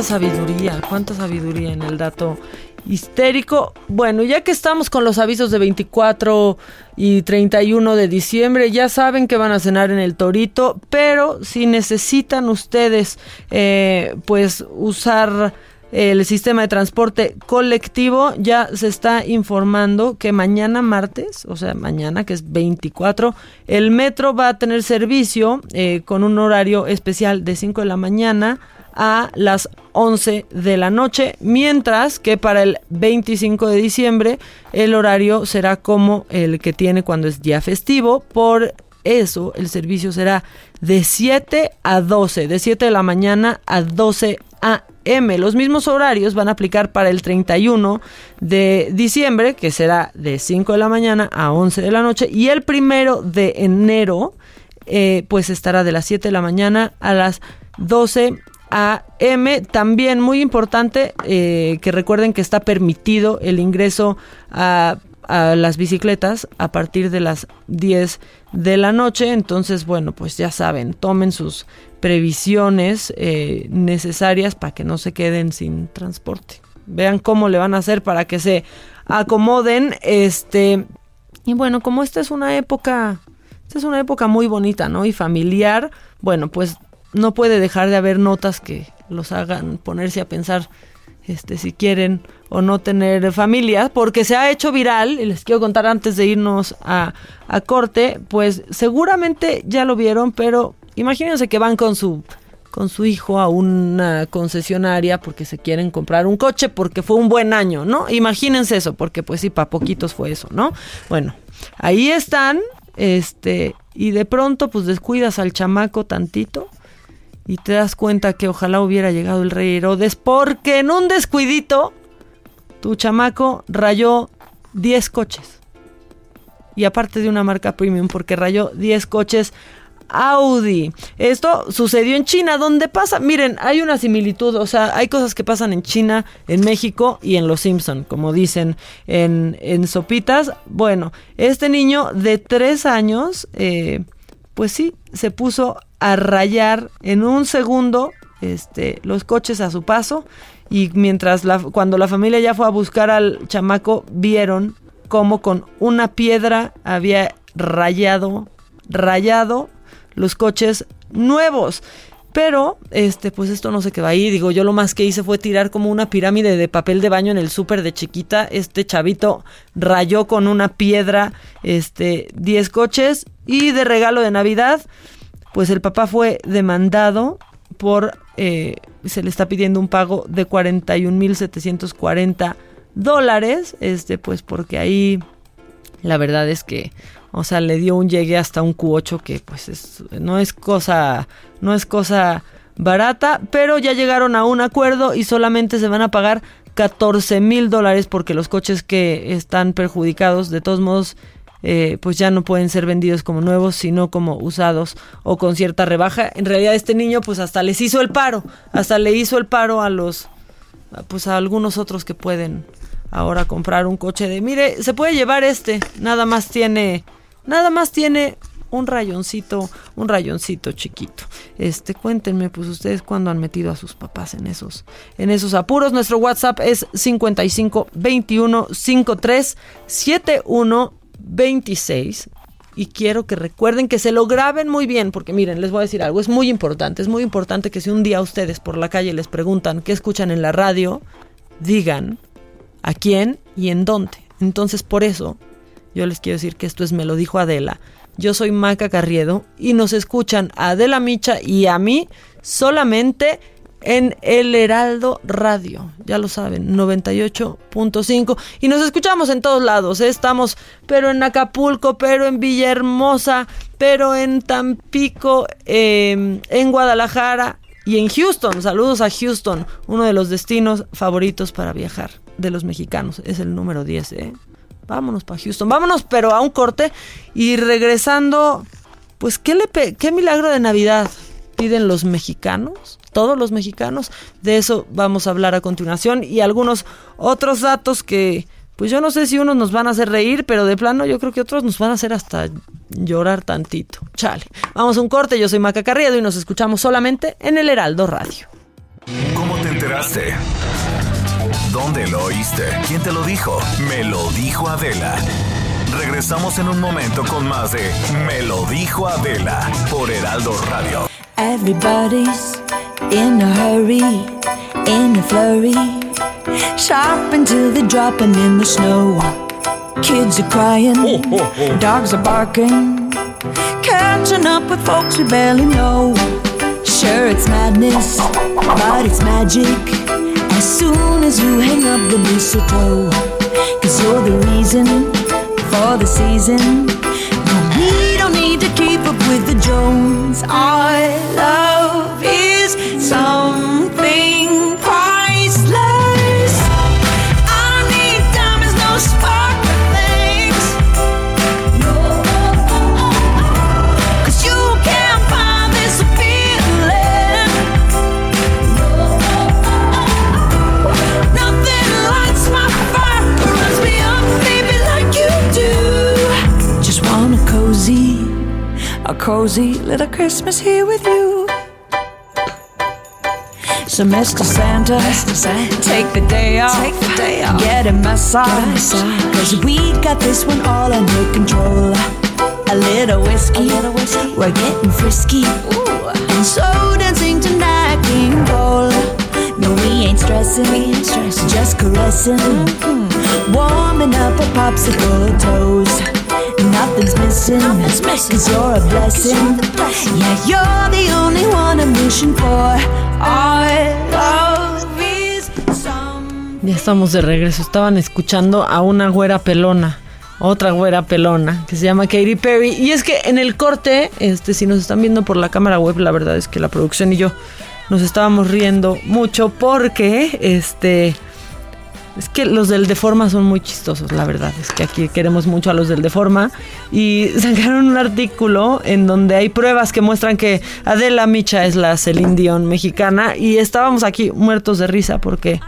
Sabiduría, cuánta sabiduría en el dato histérico. Bueno, ya que estamos con los avisos de 24 y 31 de diciembre, ya saben que van a cenar en el Torito, pero si necesitan ustedes, eh, pues usar el sistema de transporte colectivo, ya se está informando que mañana martes, o sea, mañana que es 24, el metro va a tener servicio eh, con un horario especial de 5 de la mañana a las 11 de la noche, mientras que para el 25 de diciembre el horario será como el que tiene cuando es día festivo, por eso el servicio será de 7 a 12, de 7 de la mañana a 12 a.m. Los mismos horarios van a aplicar para el 31 de diciembre, que será de 5 de la mañana a 11 de la noche, y el primero de enero, eh, pues estará de las 7 de la mañana a las 12 AM. También muy importante eh, que recuerden que está permitido el ingreso a, las bicicletas a partir de las 10 de la noche. Entonces, bueno, pues ya saben, tomen sus previsiones eh, necesarias para que no se queden sin transporte. Vean cómo le van a hacer para que se acomoden. Este. Y bueno, como esta es una época. Esta es una época muy bonita, ¿no? Y familiar. Bueno, pues no puede dejar de haber notas que los hagan ponerse a pensar este si quieren o no tener familia, porque se ha hecho viral, y les quiero contar antes de irnos a, a corte, pues seguramente ya lo vieron, pero imagínense que van con su con su hijo a una concesionaria porque se quieren comprar un coche porque fue un buen año, ¿no? Imagínense eso, porque pues sí, para poquitos fue eso, ¿no? Bueno, ahí están, este, y de pronto pues descuidas al chamaco tantito y te das cuenta que ojalá hubiera llegado el rey Herodes porque en un descuidito tu chamaco rayó 10 coches. Y aparte de una marca premium porque rayó 10 coches Audi. Esto sucedió en China, donde pasa, miren, hay una similitud, o sea, hay cosas que pasan en China, en México y en Los Simpson, como dicen en, en Sopitas. Bueno, este niño de 3 años, eh, pues sí, se puso a rayar en un segundo este, los coches a su paso y mientras la, cuando la familia ya fue a buscar al chamaco vieron cómo con una piedra había rayado rayado los coches nuevos pero este pues esto no se quedó ahí. Digo yo lo más que hice fue tirar como una pirámide de papel de baño en el súper de chiquita. Este chavito rayó con una piedra este 10 coches y de regalo de navidad pues el papá fue demandado por, eh, se le está pidiendo un pago de 41.740 dólares, este, pues porque ahí la verdad es que, o sea, le dio un llegue hasta un Q8 que pues es, no es cosa, no es cosa barata, pero ya llegaron a un acuerdo y solamente se van a pagar 14 mil dólares porque los coches que están perjudicados de todos modos eh, pues ya no pueden ser vendidos como nuevos, sino como usados o con cierta rebaja. En realidad este niño pues hasta les hizo el paro, hasta le hizo el paro a los, pues a algunos otros que pueden ahora comprar un coche de, mire, se puede llevar este, nada más tiene, nada más tiene un rayoncito, un rayoncito chiquito. Este, cuéntenme, pues ustedes cuándo han metido a sus papás en esos, en esos apuros. Nuestro WhatsApp es 55 21 53 71 26 y quiero que recuerden que se lo graben muy bien, porque miren, les voy a decir algo, es muy importante, es muy importante que si un día ustedes por la calle les preguntan qué escuchan en la radio, digan a quién y en dónde. Entonces, por eso, yo les quiero decir que esto es Me lo dijo Adela. Yo soy Maca Carriedo y nos escuchan a Adela Micha y a mí solamente en El Heraldo Radio, ya lo saben, 98.5 y nos escuchamos en todos lados, ¿eh? estamos pero en Acapulco, pero en Villahermosa, pero en Tampico, em, en Guadalajara y en Houston, saludos a Houston, uno de los destinos favoritos para viajar de los mexicanos, es el número 10, ¿eh? Vámonos para Houston, vámonos pero a un corte y regresando, pues qué, le qué milagro de Navidad piden los mexicanos todos los mexicanos. De eso vamos a hablar a continuación y algunos otros datos que, pues yo no sé si unos nos van a hacer reír, pero de plano yo creo que otros nos van a hacer hasta llorar tantito. Chale. Vamos a un corte, yo soy Maca Carriedo y nos escuchamos solamente en el Heraldo Radio. ¿Cómo te enteraste? ¿Dónde lo oíste? ¿Quién te lo dijo? Me lo dijo Adela. Regresamos en un momento con más de Me lo dijo Adela por Heraldo Radio. Everybody's in a hurry, in a flurry, sharp until they're dropping in the snow. Kids are crying, dogs are barking, catching up with folks we barely know. Sure, it's madness, but it's magic. As soon as you hang up the mistletoe, cause you're the reason for the season. No, we don't need to keep up with the Jones. Our love cozy, a cozy little Christmas here with you. So Mr. Santa, take the day off, get a massage, cause we got this one all under control. A little whiskey, a little whiskey. we're getting frisky, Ooh. and so dancing tonight, King Cole. No, we ain't stressing, just caressing, mm-hmm. warming up our popsicle toes. Nothing's missing, cause you're a blessing. Yeah, you're the only one I'm wishing for. Our love is Ya estamos de regreso. Estaban escuchando a una güera pelona. Otra güera pelona que se llama Katy Perry. Y es que en el corte, este, si nos están viendo por la cámara web, la verdad es que la producción y yo nos estábamos riendo mucho porque este. Es que los del Deforma son muy chistosos, la verdad. Es que aquí queremos mucho a los del Deforma. Y sacaron un artículo en donde hay pruebas que muestran que Adela Micha es la Celine Dion mexicana. Y estábamos aquí muertos de risa porque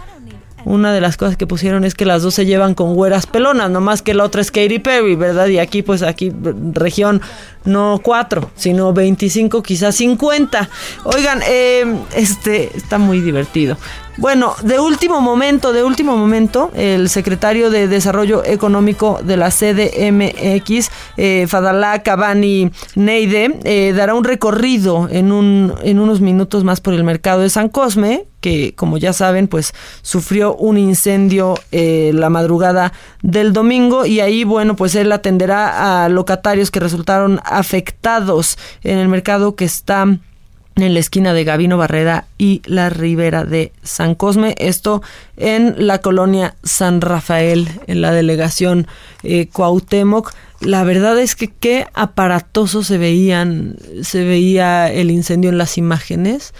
una de las cosas que pusieron es que las dos se llevan con güeras pelonas, no más que la otra es Katy Perry, ¿verdad? Y aquí, pues aquí, región no cuatro, sino 25, quizás 50. Oigan, eh, este está muy divertido. Bueno, de último momento, de último momento, el secretario de Desarrollo Económico de la CDMX, eh, Fadalá Cabani Neide, eh, dará un recorrido en, un, en unos minutos más por el mercado de San Cosme, que como ya saben, pues sufrió un incendio eh, la madrugada del domingo. Y ahí, bueno, pues él atenderá a locatarios que resultaron afectados en el mercado que está en la esquina de Gavino Barrera y la ribera de San Cosme, esto en la colonia San Rafael, en la delegación eh, Cuauhtémoc. La verdad es que qué aparatoso se veían, se veía el incendio en las imágenes.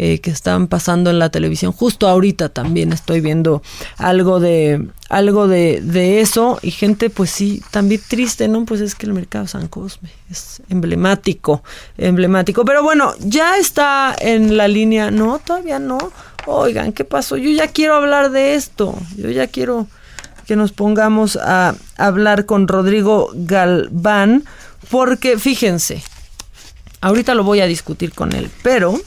Eh, que estaban pasando en la televisión. Justo ahorita también estoy viendo algo de algo de, de, eso y gente pues sí también triste, ¿no? Pues es que el mercado San Cosme es emblemático, emblemático. Pero bueno, ya está en la línea, no, todavía no. Oigan, ¿qué pasó? Yo ya quiero hablar de esto. Yo ya quiero que nos pongamos a hablar con Rodrigo Galván porque fíjense, ahorita lo voy a discutir con él, pero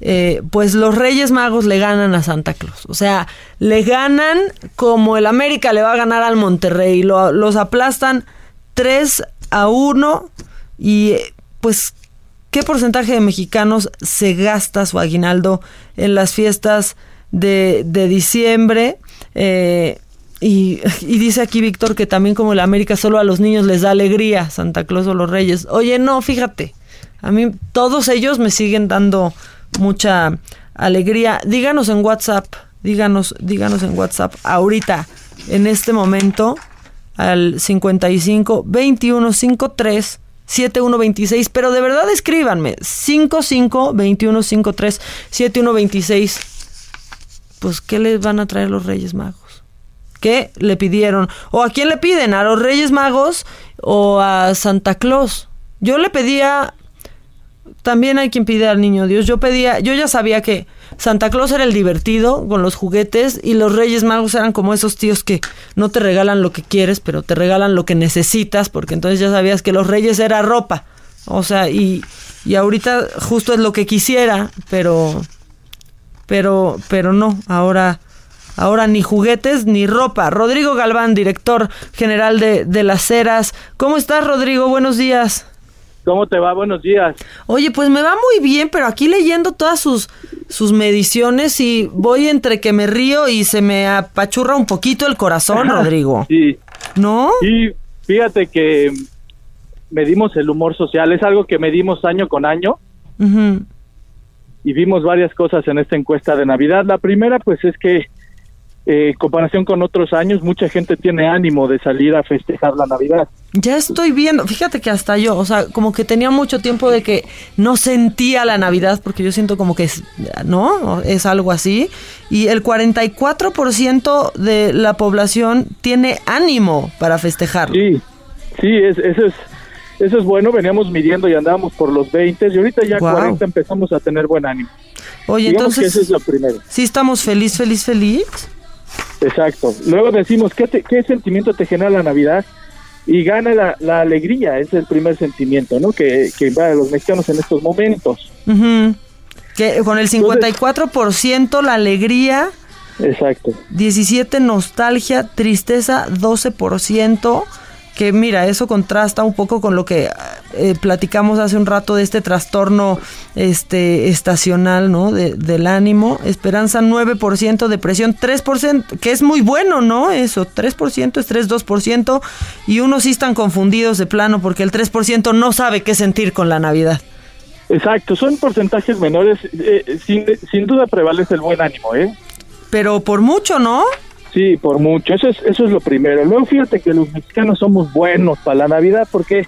eh, pues los Reyes Magos le ganan a Santa Claus. O sea, le ganan como el América le va a ganar al Monterrey. Lo- los aplastan 3 a 1 y pues ¿qué porcentaje de mexicanos se gasta su aguinaldo en las fiestas de, diciembre? Eh, y, y dice aquí Víctor que también como el América solo a los niños les da alegría, Santa Claus o los Reyes. Oye, no, fíjate, a mí todos ellos me siguen dando mucha alegría. Díganos en WhatsApp, díganos, díganos en WhatsApp ahorita, en este momento, al 55 21 53 7126, pero de verdad escríbanme 55 21 53 7126. Pues ¿qué les van a traer los Reyes Magos? ¿Qué le pidieron? ¿O a quién le piden? ¿A los Reyes Magos o a Santa Claus? Yo le pedía también hay quien pide al niño Dios. Yo pedía, yo ya sabía que Santa Claus era el divertido con los juguetes y los Reyes Magos eran como esos tíos que no te regalan lo que quieres, pero te regalan lo que necesitas, porque entonces ya sabías que los Reyes era ropa. O sea, y, y ahorita justo es lo que quisiera, pero pero pero no, ahora ahora ni juguetes ni ropa. Rodrigo Galván, director general de, de Las Heras. ¿Cómo estás, Rodrigo? Buenos días. ¿Cómo te va? Buenos días. Oye, pues me va muy bien, pero aquí leyendo todas sus, sus mediciones y voy entre que me río y se me apachurra un poquito el corazón, Rodrigo. Sí. ¿No? Y fíjate que medimos el humor social, es algo que medimos año con año y vimos varias cosas en esta encuesta de Navidad. La primera, pues es que eh, en comparación con otros años, mucha gente tiene ánimo de salir a festejar la Navidad. Ya estoy viendo, fíjate que hasta yo, o sea, como que tenía mucho tiempo de que no sentía la Navidad, porque yo siento como que es, ¿no? Es algo así. Y el 44% de la población tiene ánimo para festejar. Sí, sí, es, eso es eso es bueno, veníamos midiendo y andábamos por los 20 y ahorita ya Guau. 40 empezamos a tener buen ánimo. Oye, Digamos que entonces, eso es lo primero. sí estamos feliz, feliz, feliz. Exacto. Luego decimos, ¿qué, te- qué sentimiento te genera la Navidad? Y gana la, la alegría, es el primer sentimiento, ¿no? Que, que va a los mexicanos en estos momentos. Ujú. Que con el 54% la alegría, Exacto. 17 nostalgia, tristeza 12%, que mira, eso contrasta un poco con lo que eh, platicamos hace un rato de este trastorno este estacional, ¿no? De- del ánimo, esperanza 9%, depresión 3%, que es muy bueno, ¿no? Eso, 3%, estrés 2%, y unos sí están confundidos de plano porque el 3% no sabe qué sentir con la Navidad. Exacto, son porcentajes menores. eh, sin, sin duda prevalece el buen ánimo, ¿eh? Pero por mucho, ¿no? Sí, por mucho. Eso es, eso es lo primero. Luego fíjate que los mexicanos somos buenos para la Navidad porque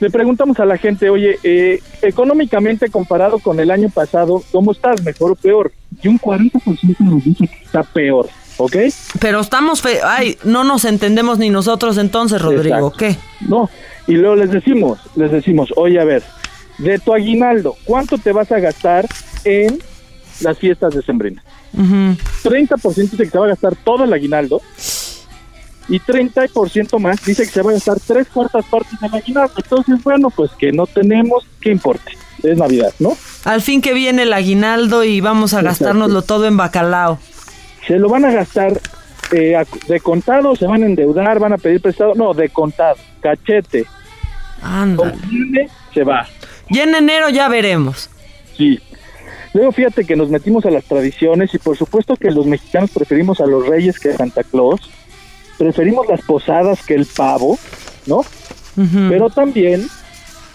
le preguntamos a la gente, oye, eh, económicamente comparado con el año pasado, ¿cómo estás? ¿Mejor o peor? Y un 40% nos dice que está peor, ¿ok? Pero estamos fe ay, no nos entendemos ni nosotros entonces, Rodrigo, Exacto. ¿qué? No, y luego les decimos, les decimos, oye, a ver, de tu aguinaldo, ¿cuánto te vas a gastar en las fiestas de Sembrina? Ujú. 30% dice que se va a gastar todo el aguinaldo y 30% más dice que se va a gastar tres cuartas partes del aguinaldo. Entonces, bueno, pues que no tenemos, ¿qué importe? Es Navidad, ¿no? Al fin que viene el aguinaldo y vamos a Exacto. gastárnoslo todo en bacalao. Se lo van a gastar eh, de contado, se van a endeudar, van a pedir prestado. No, de contado, cachete. Ándale. Se va. Y en enero ya veremos. Sí. Luego fíjate que nos metimos a las tradiciones y por supuesto que los mexicanos preferimos a los reyes que a Santa Claus. Preferimos las posadas que el pavo, ¿no? Pero también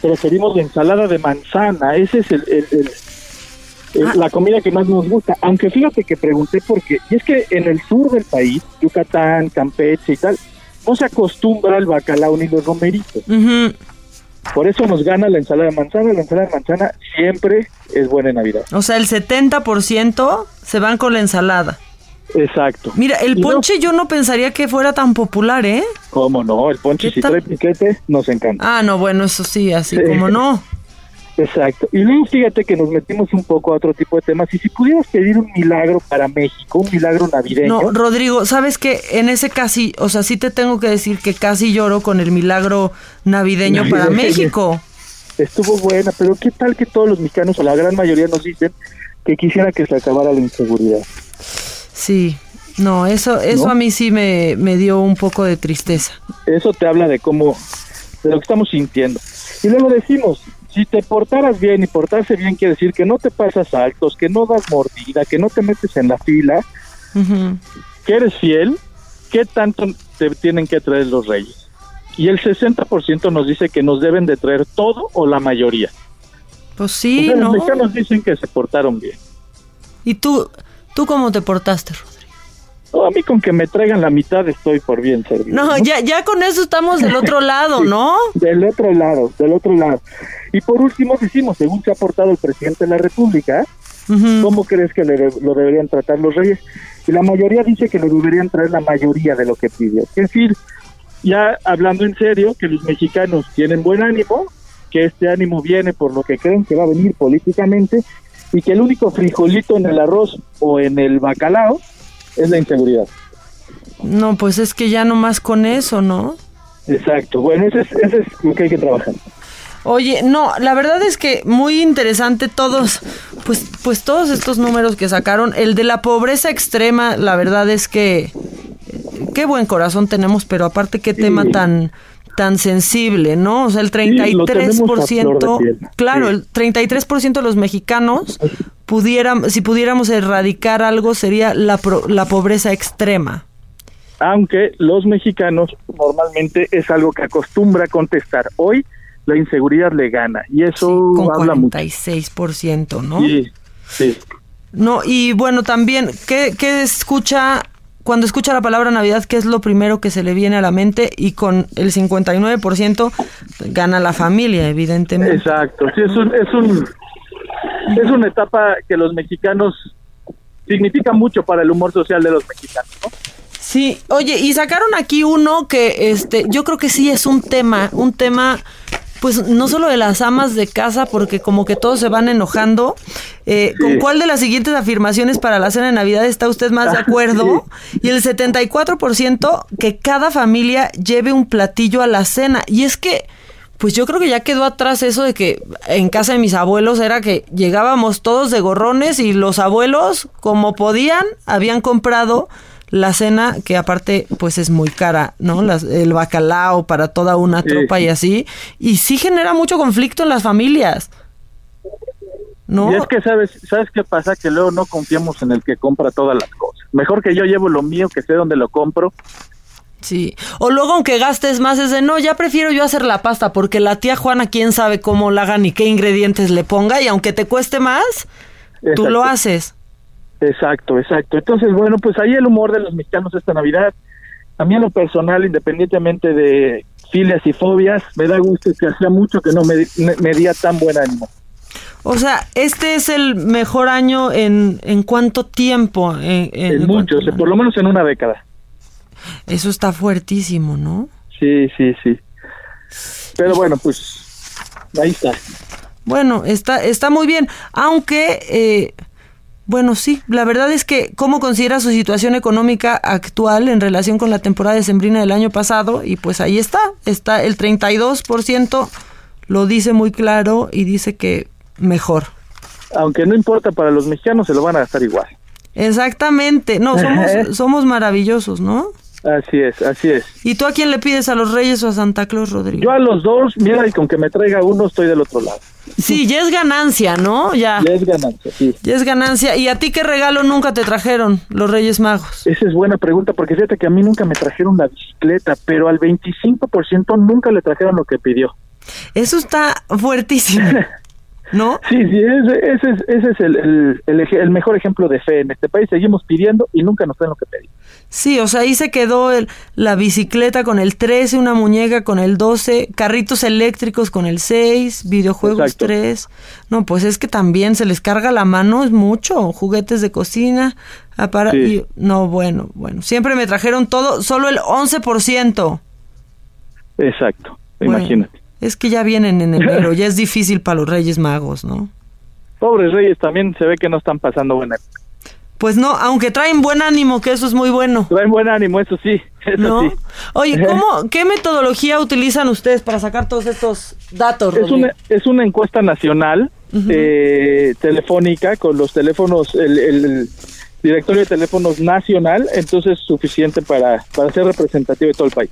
preferimos la ensalada de manzana. Ese es el, el- el- el- la comida que más nos gusta. Aunque fíjate que pregunté por qué. Y es que en el sur del país, Yucatán, Campeche y tal, no se acostumbra al bacalao ni los romeritos. Por eso nos gana la ensalada de manzana. La ensalada de manzana siempre es buena en Navidad. O sea, el 70% se van con la ensalada. Exacto. Mira, el no- ponche yo no pensaría que fuera tan popular, ¿eh? ¿Cómo no? El ponche ¿Qué si trae piquete nos encanta. Ah, no, bueno, eso sí, así Sí. como no. Exacto. Y luego fíjate que nos metimos un poco a otro tipo de temas. Y si pudieras pedir un milagro para México, un milagro navideño. No, Rodrigo, sabes que en ese casi, o sea, sí te tengo que decir que casi lloro con el milagro navideño para México. Estuvo buena, pero ¿qué tal que todos los mexicanos, o la gran mayoría, nos dicen que quisiera que se acabara la inseguridad? Sí, no, eso, eso ¿No? a mí sí me, me dio un poco de tristeza. Eso te habla de cómo, de lo que estamos sintiendo. Y luego decimos, si te portaras bien y portarse bien quiere decir que no te pasas saltos, que no das mordida, que no te metes en la fila, que eres fiel, ¿qué tanto te tienen que traer los reyes? Y el 60% nos dice que nos deben de traer todo o la mayoría. Pues sí, sea, ¿no? Los mexicanos dicen que se portaron bien. ¿Y tú, tú cómo te portaste? No, a mí con que me traigan la mitad estoy por bien servido. No, ya, ya con eso estamos del otro lado, Sí, ¿no? Del otro lado, del otro lado. Y por último decimos, según se ha portado el presidente de la República, ¿cómo crees que le lo deberían tratar los reyes? Y la mayoría dice que le deberían traer la mayoría de lo que pidió. Es decir, ya hablando en serio, que los mexicanos tienen buen ánimo, que este ánimo viene por lo que creen que va a venir políticamente, y que el único frijolito en el arroz o en el bacalao es la inseguridad. No, pues es que ya nomás con eso, ¿no? Exacto. Bueno, ese es, ese es lo que hay que trabajar. Oye, no, la verdad es que muy interesante todos, pues, pues todos estos números que sacaron. El de la pobreza extrema, la verdad es que eh, qué buen corazón tenemos, pero aparte qué tema tan tan sensible, ¿no? O sea, el lo tenemos a flor 33%, de piel. claro, Sí. el 33% de los mexicanos pudieran si pudiéramos erradicar algo sería la pro- la pobreza extrema. aunque los mexicanos normalmente es algo que acostumbra contestar. Hoy la inseguridad le gana y eso Con habla mucho. 46%, ¿no? Sí, sí. No, y bueno, también, ¿qué, qué escucha, cuando escucha la palabra Navidad, qué es lo primero que se le viene a la mente? Y con el 59% gana la familia, evidentemente. Exacto, sí, es un, es un es una etapa que los mexicanos significa mucho para el humor social de los mexicanos, ¿no? Sí, oye, y sacaron aquí uno que este, yo creo que sí es un tema, un tema pues no solo de las amas de casa, porque como que todos se van enojando. Eh, ¿Con cuál de las siguientes afirmaciones para la cena de Navidad está usted más de acuerdo? Y el 74% que cada familia lleve un platillo a la cena. Y es que, pues yo creo que ya quedó atrás eso de que en casa de mis abuelos era que llegábamos todos de gorrones y los abuelos, como podían, habían comprado la cena, que aparte pues es muy cara, ¿no? Las- el bacalao para toda una Sí. tropa y así. Y sí genera mucho conflicto en las familias. ¿No? Y es que sabes, sabes qué pasa que luego no confiamos en el que compra todas las cosas. Mejor que yo llevo lo mío, que sé dónde lo compro. Sí. O luego aunque gastes más es de, no, ya prefiero yo hacer la pasta porque la tía Juana quién sabe cómo la haga ni qué ingredientes le ponga y aunque te cueste más, tú lo haces. Exacto, exacto. Entonces, bueno, pues ahí el humor de los mexicanos esta Navidad. A mí en lo personal, independientemente de filias y fobias, me da gusto que hacía mucho que no me, me, me día tan buen ánimo. O sea, este es el mejor año en, en cuánto tiempo. En, en- En en cuánto- muchos, por lo menos en una década. Eso está fuertísimo, ¿no? Sí, sí, sí. Pero bueno, pues ahí está. Bueno, está, está muy bien, aunque, eh, bueno, sí, la verdad es que, ¿cómo considera su situación económica actual en relación con la temporada decembrina del año pasado? Y pues ahí está, está el 32%, lo dice muy claro y dice que mejor. Aunque no importa para los mexicanos, se lo van a gastar igual. Exactamente, no, somos, somos maravillosos, ¿no? Así es, así es. ¿Y tú a quién le pides a los Reyes o a Santa Claus, Rodrigo? Yo a los dos, mira, y con que me traiga uno, estoy del otro lado. Sí, ya es ganancia, ¿no? Ya. Ya es ganancia, sí. Ya es ganancia. ¿Y a ti qué regalo nunca te trajeron los Reyes Magos? Esa es buena pregunta, porque fíjate que a mí nunca me trajeron la bicicleta, pero al 25% nunca le trajeron lo que pidió. Eso está fuertísimo. ¿No? Sí, sí, ese, ese es, ese es el, el, el eje- el mejor ejemplo de fe en este país. Seguimos pidiendo y nunca nos dan lo que pedimos. Sí, o sea, ahí se quedó el- la bicicleta con el 13, una muñeca con el 12, carritos eléctricos con el 6, videojuegos Exacto. 3. No, pues es que también se les carga la mano, es mucho. Juguetes de cocina, apara- Sí. y- no, bueno, bueno. Siempre me trajeron todo, solo el 11%. Exacto, Bueno, imagínate. Es que ya vienen en enero, ya es difícil para los Reyes Magos, ¿no? Pobres Reyes también se ve que no están pasando buena. Pues no, aunque traen buen ánimo, que eso es muy bueno. Traen buen ánimo, eso sí. Eso ¿No? sí. Oye, ¿cómo, ¿qué metodología utilizan ustedes para sacar todos estos datos? Es una, es una encuesta nacional eh, telefónica con los teléfonos, el, el directorio de teléfonos nacional, entonces suficiente para, para ser representativo de todo el país.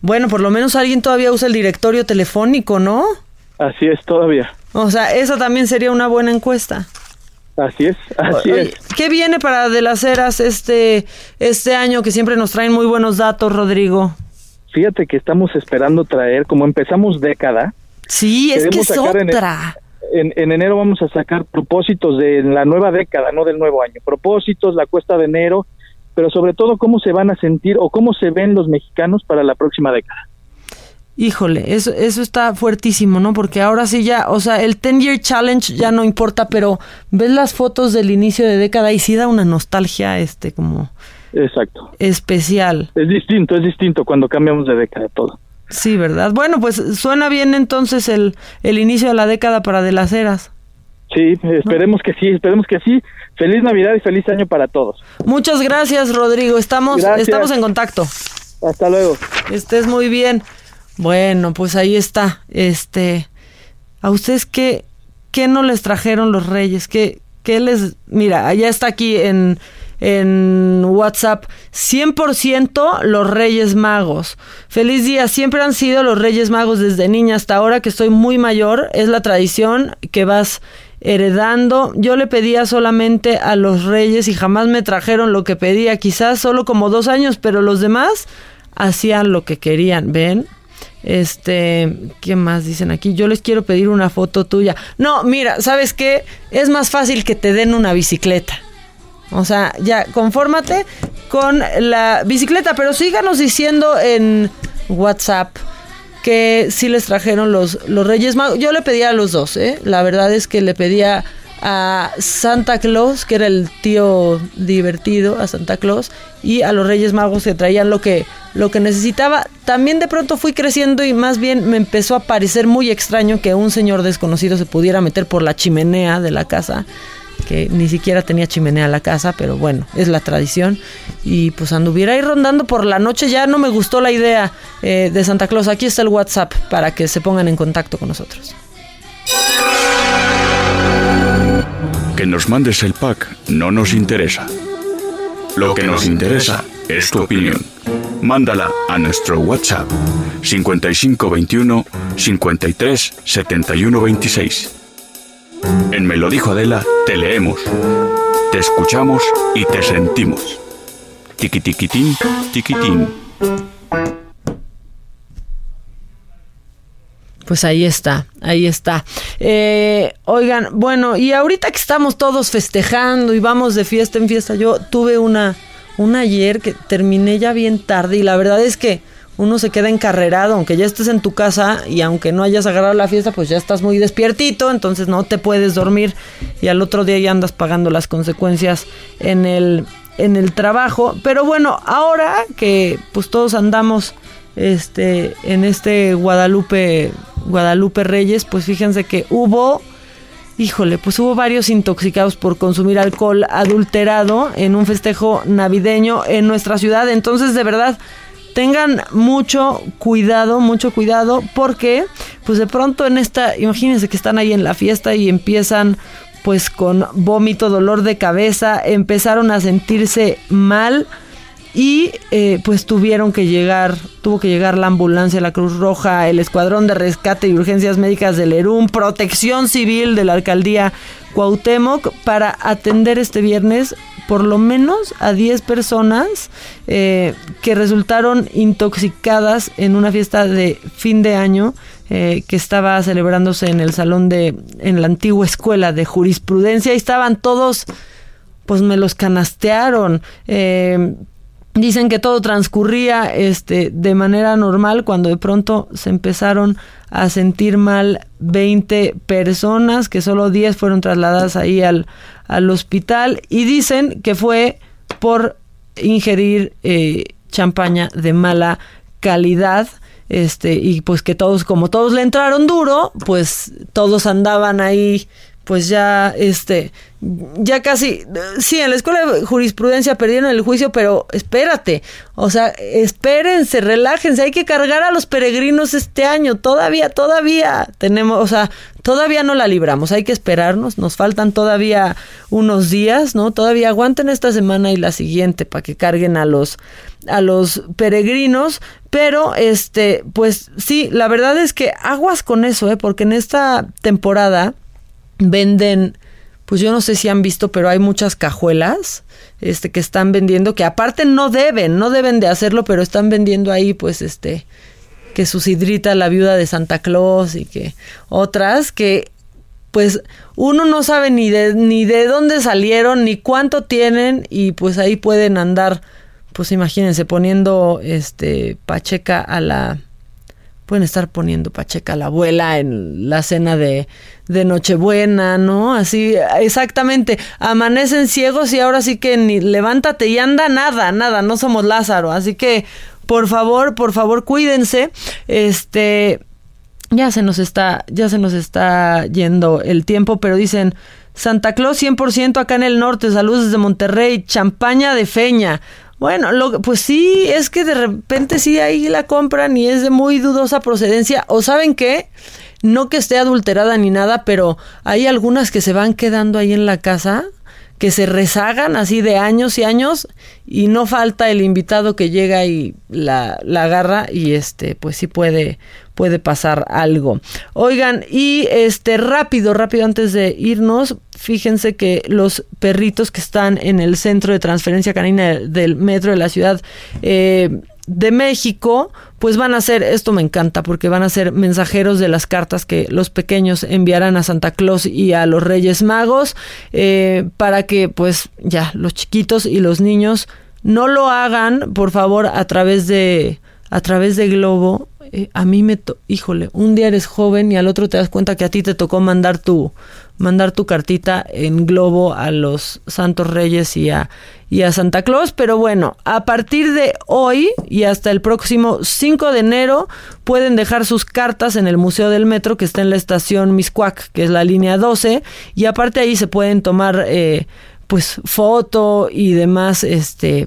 Bueno, por lo menos alguien todavía usa el directorio telefónico, ¿no? Así es todavía. O sea, esa también sería una buena encuesta. Así es, así Oye, es. ¿Qué viene para De las Heras este, este año que siempre nos traen muy buenos datos, Rodrigo? Fíjate que estamos esperando traer, como empezamos década. Sí, es que es otra. En, en enero vamos a sacar propósitos de la nueva década, no del nuevo año. Propósitos, la cuesta de enero, pero sobre todo cómo se van a sentir o cómo se ven los mexicanos para la próxima década. Híjole, eso, eso está fuertísimo, ¿no? Porque ahora sí ya, o sea, el 10 Year Challenge ya no importa, pero ves las fotos del inicio de década y sí da una nostalgia, este, como Exacto. especial. Es distinto, es distinto cuando cambiamos de década todo. Sí, ¿verdad? Bueno, pues suena bien entonces el, el inicio de la década para De las Heras. Sí, esperemos que sí, esperemos que sí. Feliz Navidad y feliz año para todos. Muchas gracias, Rodrigo. Estamos, Gracias. estamos en contacto. Hasta luego. Estés muy bien. Bueno, pues ahí está. Este, ¿a ustedes qué, qué no les trajeron los reyes? ¿Qué, qué les...? Mira, allá está aquí en, en WhatsApp. 100% los reyes magos. Feliz día. Siempre han sido los reyes magos desde niña hasta ahora que estoy muy mayor. Es la tradición que vas heredando. Yo le pedía solamente a los reyes y jamás me trajeron lo que pedía. Quizás solo como dos años, pero los demás hacían lo que querían. ¿Ven? Este, ¿qué más dicen aquí? Yo les quiero pedir una foto tuya. No, mira, ¿sabes qué? Es más fácil que te den una bicicleta. O sea, ya, confórmate con la bicicleta, pero síganos diciendo en WhatsApp que sí les trajeron los, los Reyes Magos. Yo le pedía a los dos, ¿eh? La verdad es que le pedía a Santa Claus, que era el tío divertido, a Santa Claus, y a los Reyes Magos que traían lo que, lo que necesitaba. También de pronto fui creciendo y más bien me empezó a parecer muy extraño que un señor desconocido se pudiera meter por la chimenea de la casa que ni siquiera tenía chimenea la casa, pero bueno, es la tradición. Y pues anduviera ahí rondando por la noche, ya no me gustó la idea eh, de Santa Claus. Aquí está el WhatsApp para que se pongan en contacto con nosotros. Que nos mandes el pack no nos interesa. Lo que nos interesa es tu opinión. Mándala a nuestro WhatsApp 5521 53 71 26. En Me lo dijo Adela, te leemos, te escuchamos y te sentimos. Tiqui tiquitín, tiquitín. Pues ahí está, ahí está. Eh, oigan, bueno, y ahorita que estamos todos festejando y vamos de fiesta en fiesta, yo tuve una, una ayer que terminé ya bien tarde y la verdad es que uno se queda encarrerado, aunque ya estés en tu casa y aunque no hayas agarrado la fiesta, pues ya estás muy despiertito, entonces no te puedes dormir y al otro día ya andas pagando las consecuencias en el, en el trabajo. Pero bueno, ahora que pues todos andamos este en este Guadalupe Guadalupe Reyes, pues fíjense que hubo Híjole, pues hubo varios intoxicados por consumir alcohol adulterado en un festejo navideño en nuestra ciudad. Entonces, de verdad, tengan mucho cuidado, mucho cuidado, porque pues de pronto en esta, imagínense que están ahí en la fiesta y empiezan pues con vómito, dolor de cabeza, empezaron a sentirse mal y eh, pues tuvieron que llegar, tuvo que llegar la ambulancia, la Cruz Roja, el Escuadrón de Rescate y Urgencias Médicas del ERUM, Protección Civil de la Alcaldía Cuauhtémoc para atender este viernes por lo menos a 10 personas eh, que resultaron intoxicadas en una fiesta de fin de año eh, que estaba celebrándose en el salón de, en la antigua escuela de jurisprudencia y estaban todos, pues me los canastearon. Eh, Dicen que todo transcurría este, de manera normal cuando de pronto se empezaron a sentir mal 20 personas, que solo 10 fueron trasladadas ahí al, al hospital y dicen que fue por ingerir eh, champaña de mala calidad. este, y pues que todos, como todos le entraron duro, pues todos andaban ahí pues ya, este, ya casi, sí, en la escuela de jurisprudencia perdieron el juicio, pero espérate, o sea, espérense, relájense, hay que cargar a los peregrinos este año, todavía, todavía tenemos, o sea, todavía no la libramos, hay que esperarnos, nos faltan todavía unos días, ¿no? Todavía aguanten esta semana y la siguiente para que carguen a los, a los peregrinos, pero este, pues sí, la verdad es que aguas con eso, ¿eh? Porque en esta temporada, venden, pues yo no sé si han visto, pero hay muchas cajuelas este, que están vendiendo, que aparte no deben, no deben de hacerlo, pero están vendiendo ahí, pues, este, que su sidrita, la viuda de Santa Claus y que otras que pues uno no sabe ni de, ni de dónde salieron, ni cuánto tienen, y pues ahí pueden andar, pues imagínense, poniendo este Pacheca a la pueden estar poniendo Pacheca la abuela en la cena de, de Nochebuena, ¿no? Así, exactamente, amanecen ciegos y ahora sí que ni levántate y anda, nada, nada, no somos Lázaro, así que por favor, por favor, cuídense, este, ya se nos está, ya se nos está yendo el tiempo, pero dicen, Santa Claus 100% acá en el norte, saludos desde Monterrey, champaña de feña. Bueno, lo, pues sí, es que de repente sí ahí la compran y es de muy dudosa procedencia. O saben qué, no que esté adulterada ni nada, pero hay algunas que se van quedando ahí en la casa que se rezagan así de años y años y no falta el invitado que llega y la, la agarra y este pues sí puede puede pasar algo. Oigan, y este rápido, rápido antes de irnos, fíjense que los perritos que están en el centro de transferencia canina del metro de la ciudad eh, de México, pues van a ser, esto me encanta, porque van a ser mensajeros de las cartas que los pequeños enviarán a Santa Claus y a los Reyes Magos, eh, para que pues ya los chiquitos y los niños no lo hagan, por favor, a través de a través de Globo. Eh, a mí me, híjole, un día eres joven y al otro te das cuenta que a ti te tocó mandar tu mandar tu cartita en globo a los Santos Reyes y a, y a Santa Claus. Pero bueno, a partir de hoy y hasta el próximo 5 de enero pueden dejar sus cartas en el Museo del Metro que está en la estación Miscuac, que es la línea 12. Y aparte ahí se pueden tomar eh, pues foto y demás este,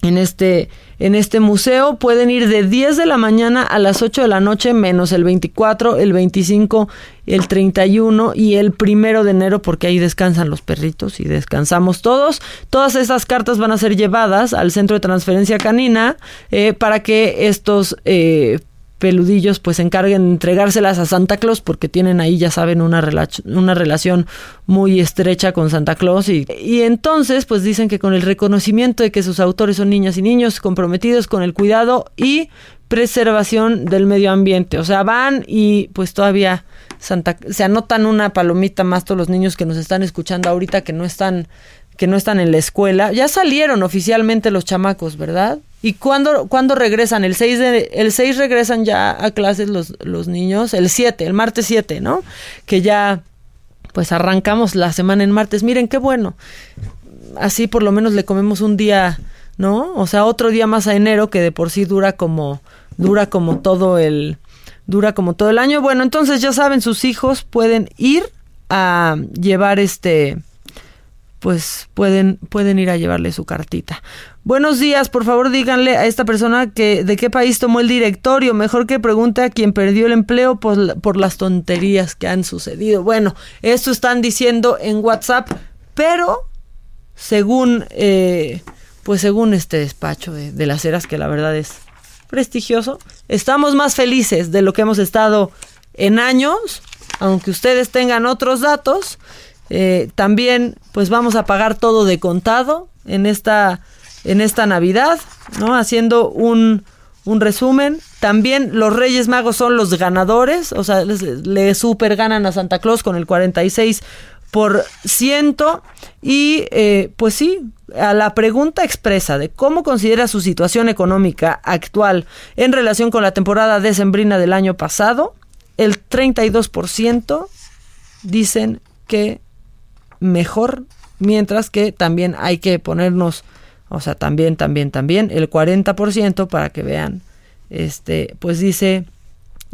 en este en este museo. Pueden ir de 10 de la mañana a las 8 de la noche, menos el 24, el 25, el 31 y el primero de enero, porque ahí descansan los perritos y descansamos todos. Todas estas cartas van a ser llevadas al centro de transferencia canina eh, para que estos eh, peludillos pues se encarguen de entregárselas a Santa Claus porque tienen ahí ya saben una, una relación muy estrecha con Santa Claus y, y entonces pues dicen que con el reconocimiento de que sus autores son niñas y niños comprometidos con el cuidado y preservación del medio ambiente, o sea van y pues todavía Santa, se anotan una palomita más todos los niños que nos están escuchando ahorita que no están que no están en la escuela. Ya salieron oficialmente los chamacos, ¿verdad? ¿Y cuándo, cuándo regresan? El 6, de, el 6 regresan ya a clases los, los niños, el 7, el martes 7, ¿no? Que ya pues arrancamos la semana en martes. Miren qué bueno. Así por lo menos le comemos un día, ¿no? O sea, otro día más a enero que de por sí dura como dura como todo el dura como todo el año. Bueno, entonces ya saben, sus hijos pueden ir a llevar este pues pueden, pueden ir a llevarle su cartita. Buenos días, por favor díganle a esta persona que de qué país tomó el directorio. Mejor que pregunte a quien perdió el empleo por, las tonterías que han sucedido. Bueno, esto están diciendo en WhatsApp, pero según, eh, pues según este despacho de, de las eras, que la verdad es prestigioso, estamos más felices de lo que hemos estado en años, aunque ustedes tengan otros datos eh, también, pues vamos a pagar todo de contado en esta, en esta Navidad, ¿no? Haciendo un, un resumen. También los Reyes Magos son los ganadores, o sea, le super ganan a Santa Claus con el 46 por ciento. Y eh, pues sí, a la pregunta expresa de cómo considera su situación económica actual en relación con la temporada decembrina del año pasado, el 32% dicen que mejor, mientras que también hay que ponernos, o sea, también, también, también el 40% para que vean este, pues dice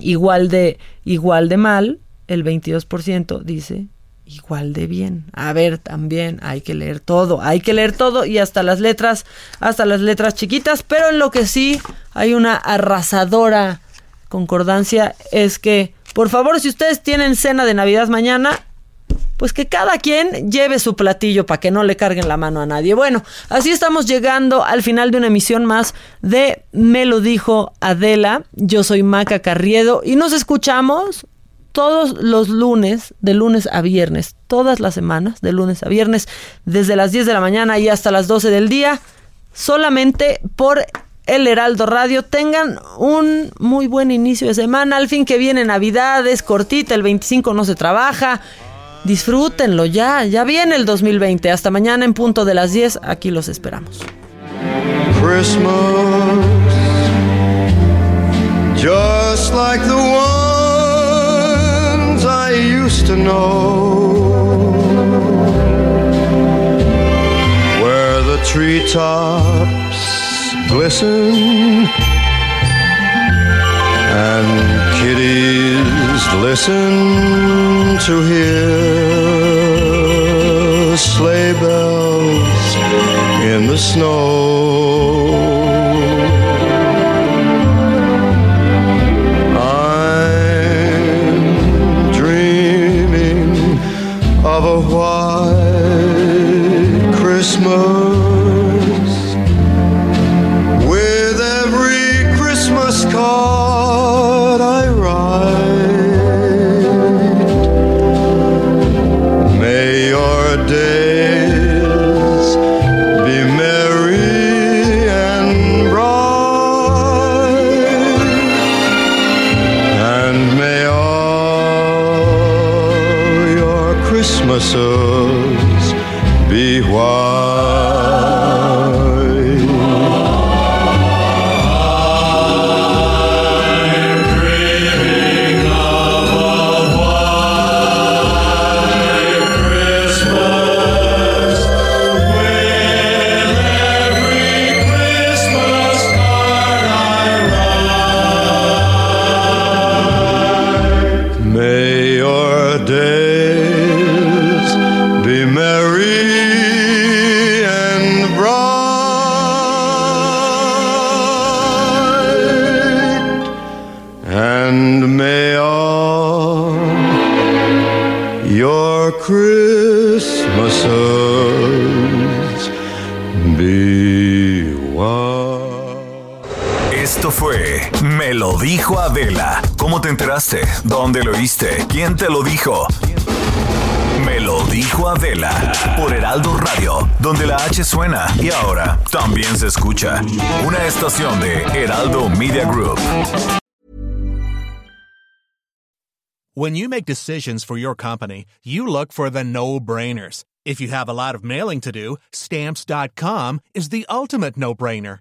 igual de, igual de mal, el 22% dice igual de bien. A ver, también hay que leer todo, hay que leer todo y hasta las letras, hasta las letras chiquitas, pero en lo que sí hay una arrasadora concordancia es que, por favor, si ustedes tienen cena de Navidad mañana, pues que cada quien lleve su platillo para que no le carguen la mano a nadie. Bueno, así estamos llegando al final de una emisión más de Me lo dijo Adela. Yo soy Maca Carriedo y nos escuchamos todos los lunes, de lunes a viernes, todas las semanas, de lunes a viernes, desde las 10 de la mañana y hasta las 12 del día, solamente por el Heraldo Radio. Tengan un muy buen inicio de semana, al fin que viene Navidad, es cortita, el 25 no se trabaja. Disfrútenlo ya, ya viene el 2020. Hasta mañana en punto de las 10, aquí los esperamos. Christmas, just like the ones I used to know, where the treetops glisten and kitties listen to hear sleigh bells in the snow. Enteraste? ¿Dónde lo oíste? ¿Quién te lo dijo? Me lo dijo Adela por Heraldo Radio, donde la H suena y ahora también se escucha. Una estación de Heraldo Media Group. When you make decisions for your company, you look for the no-brainers. If you have a lot of mailing to do, stamps.com is the ultimate no-brainer.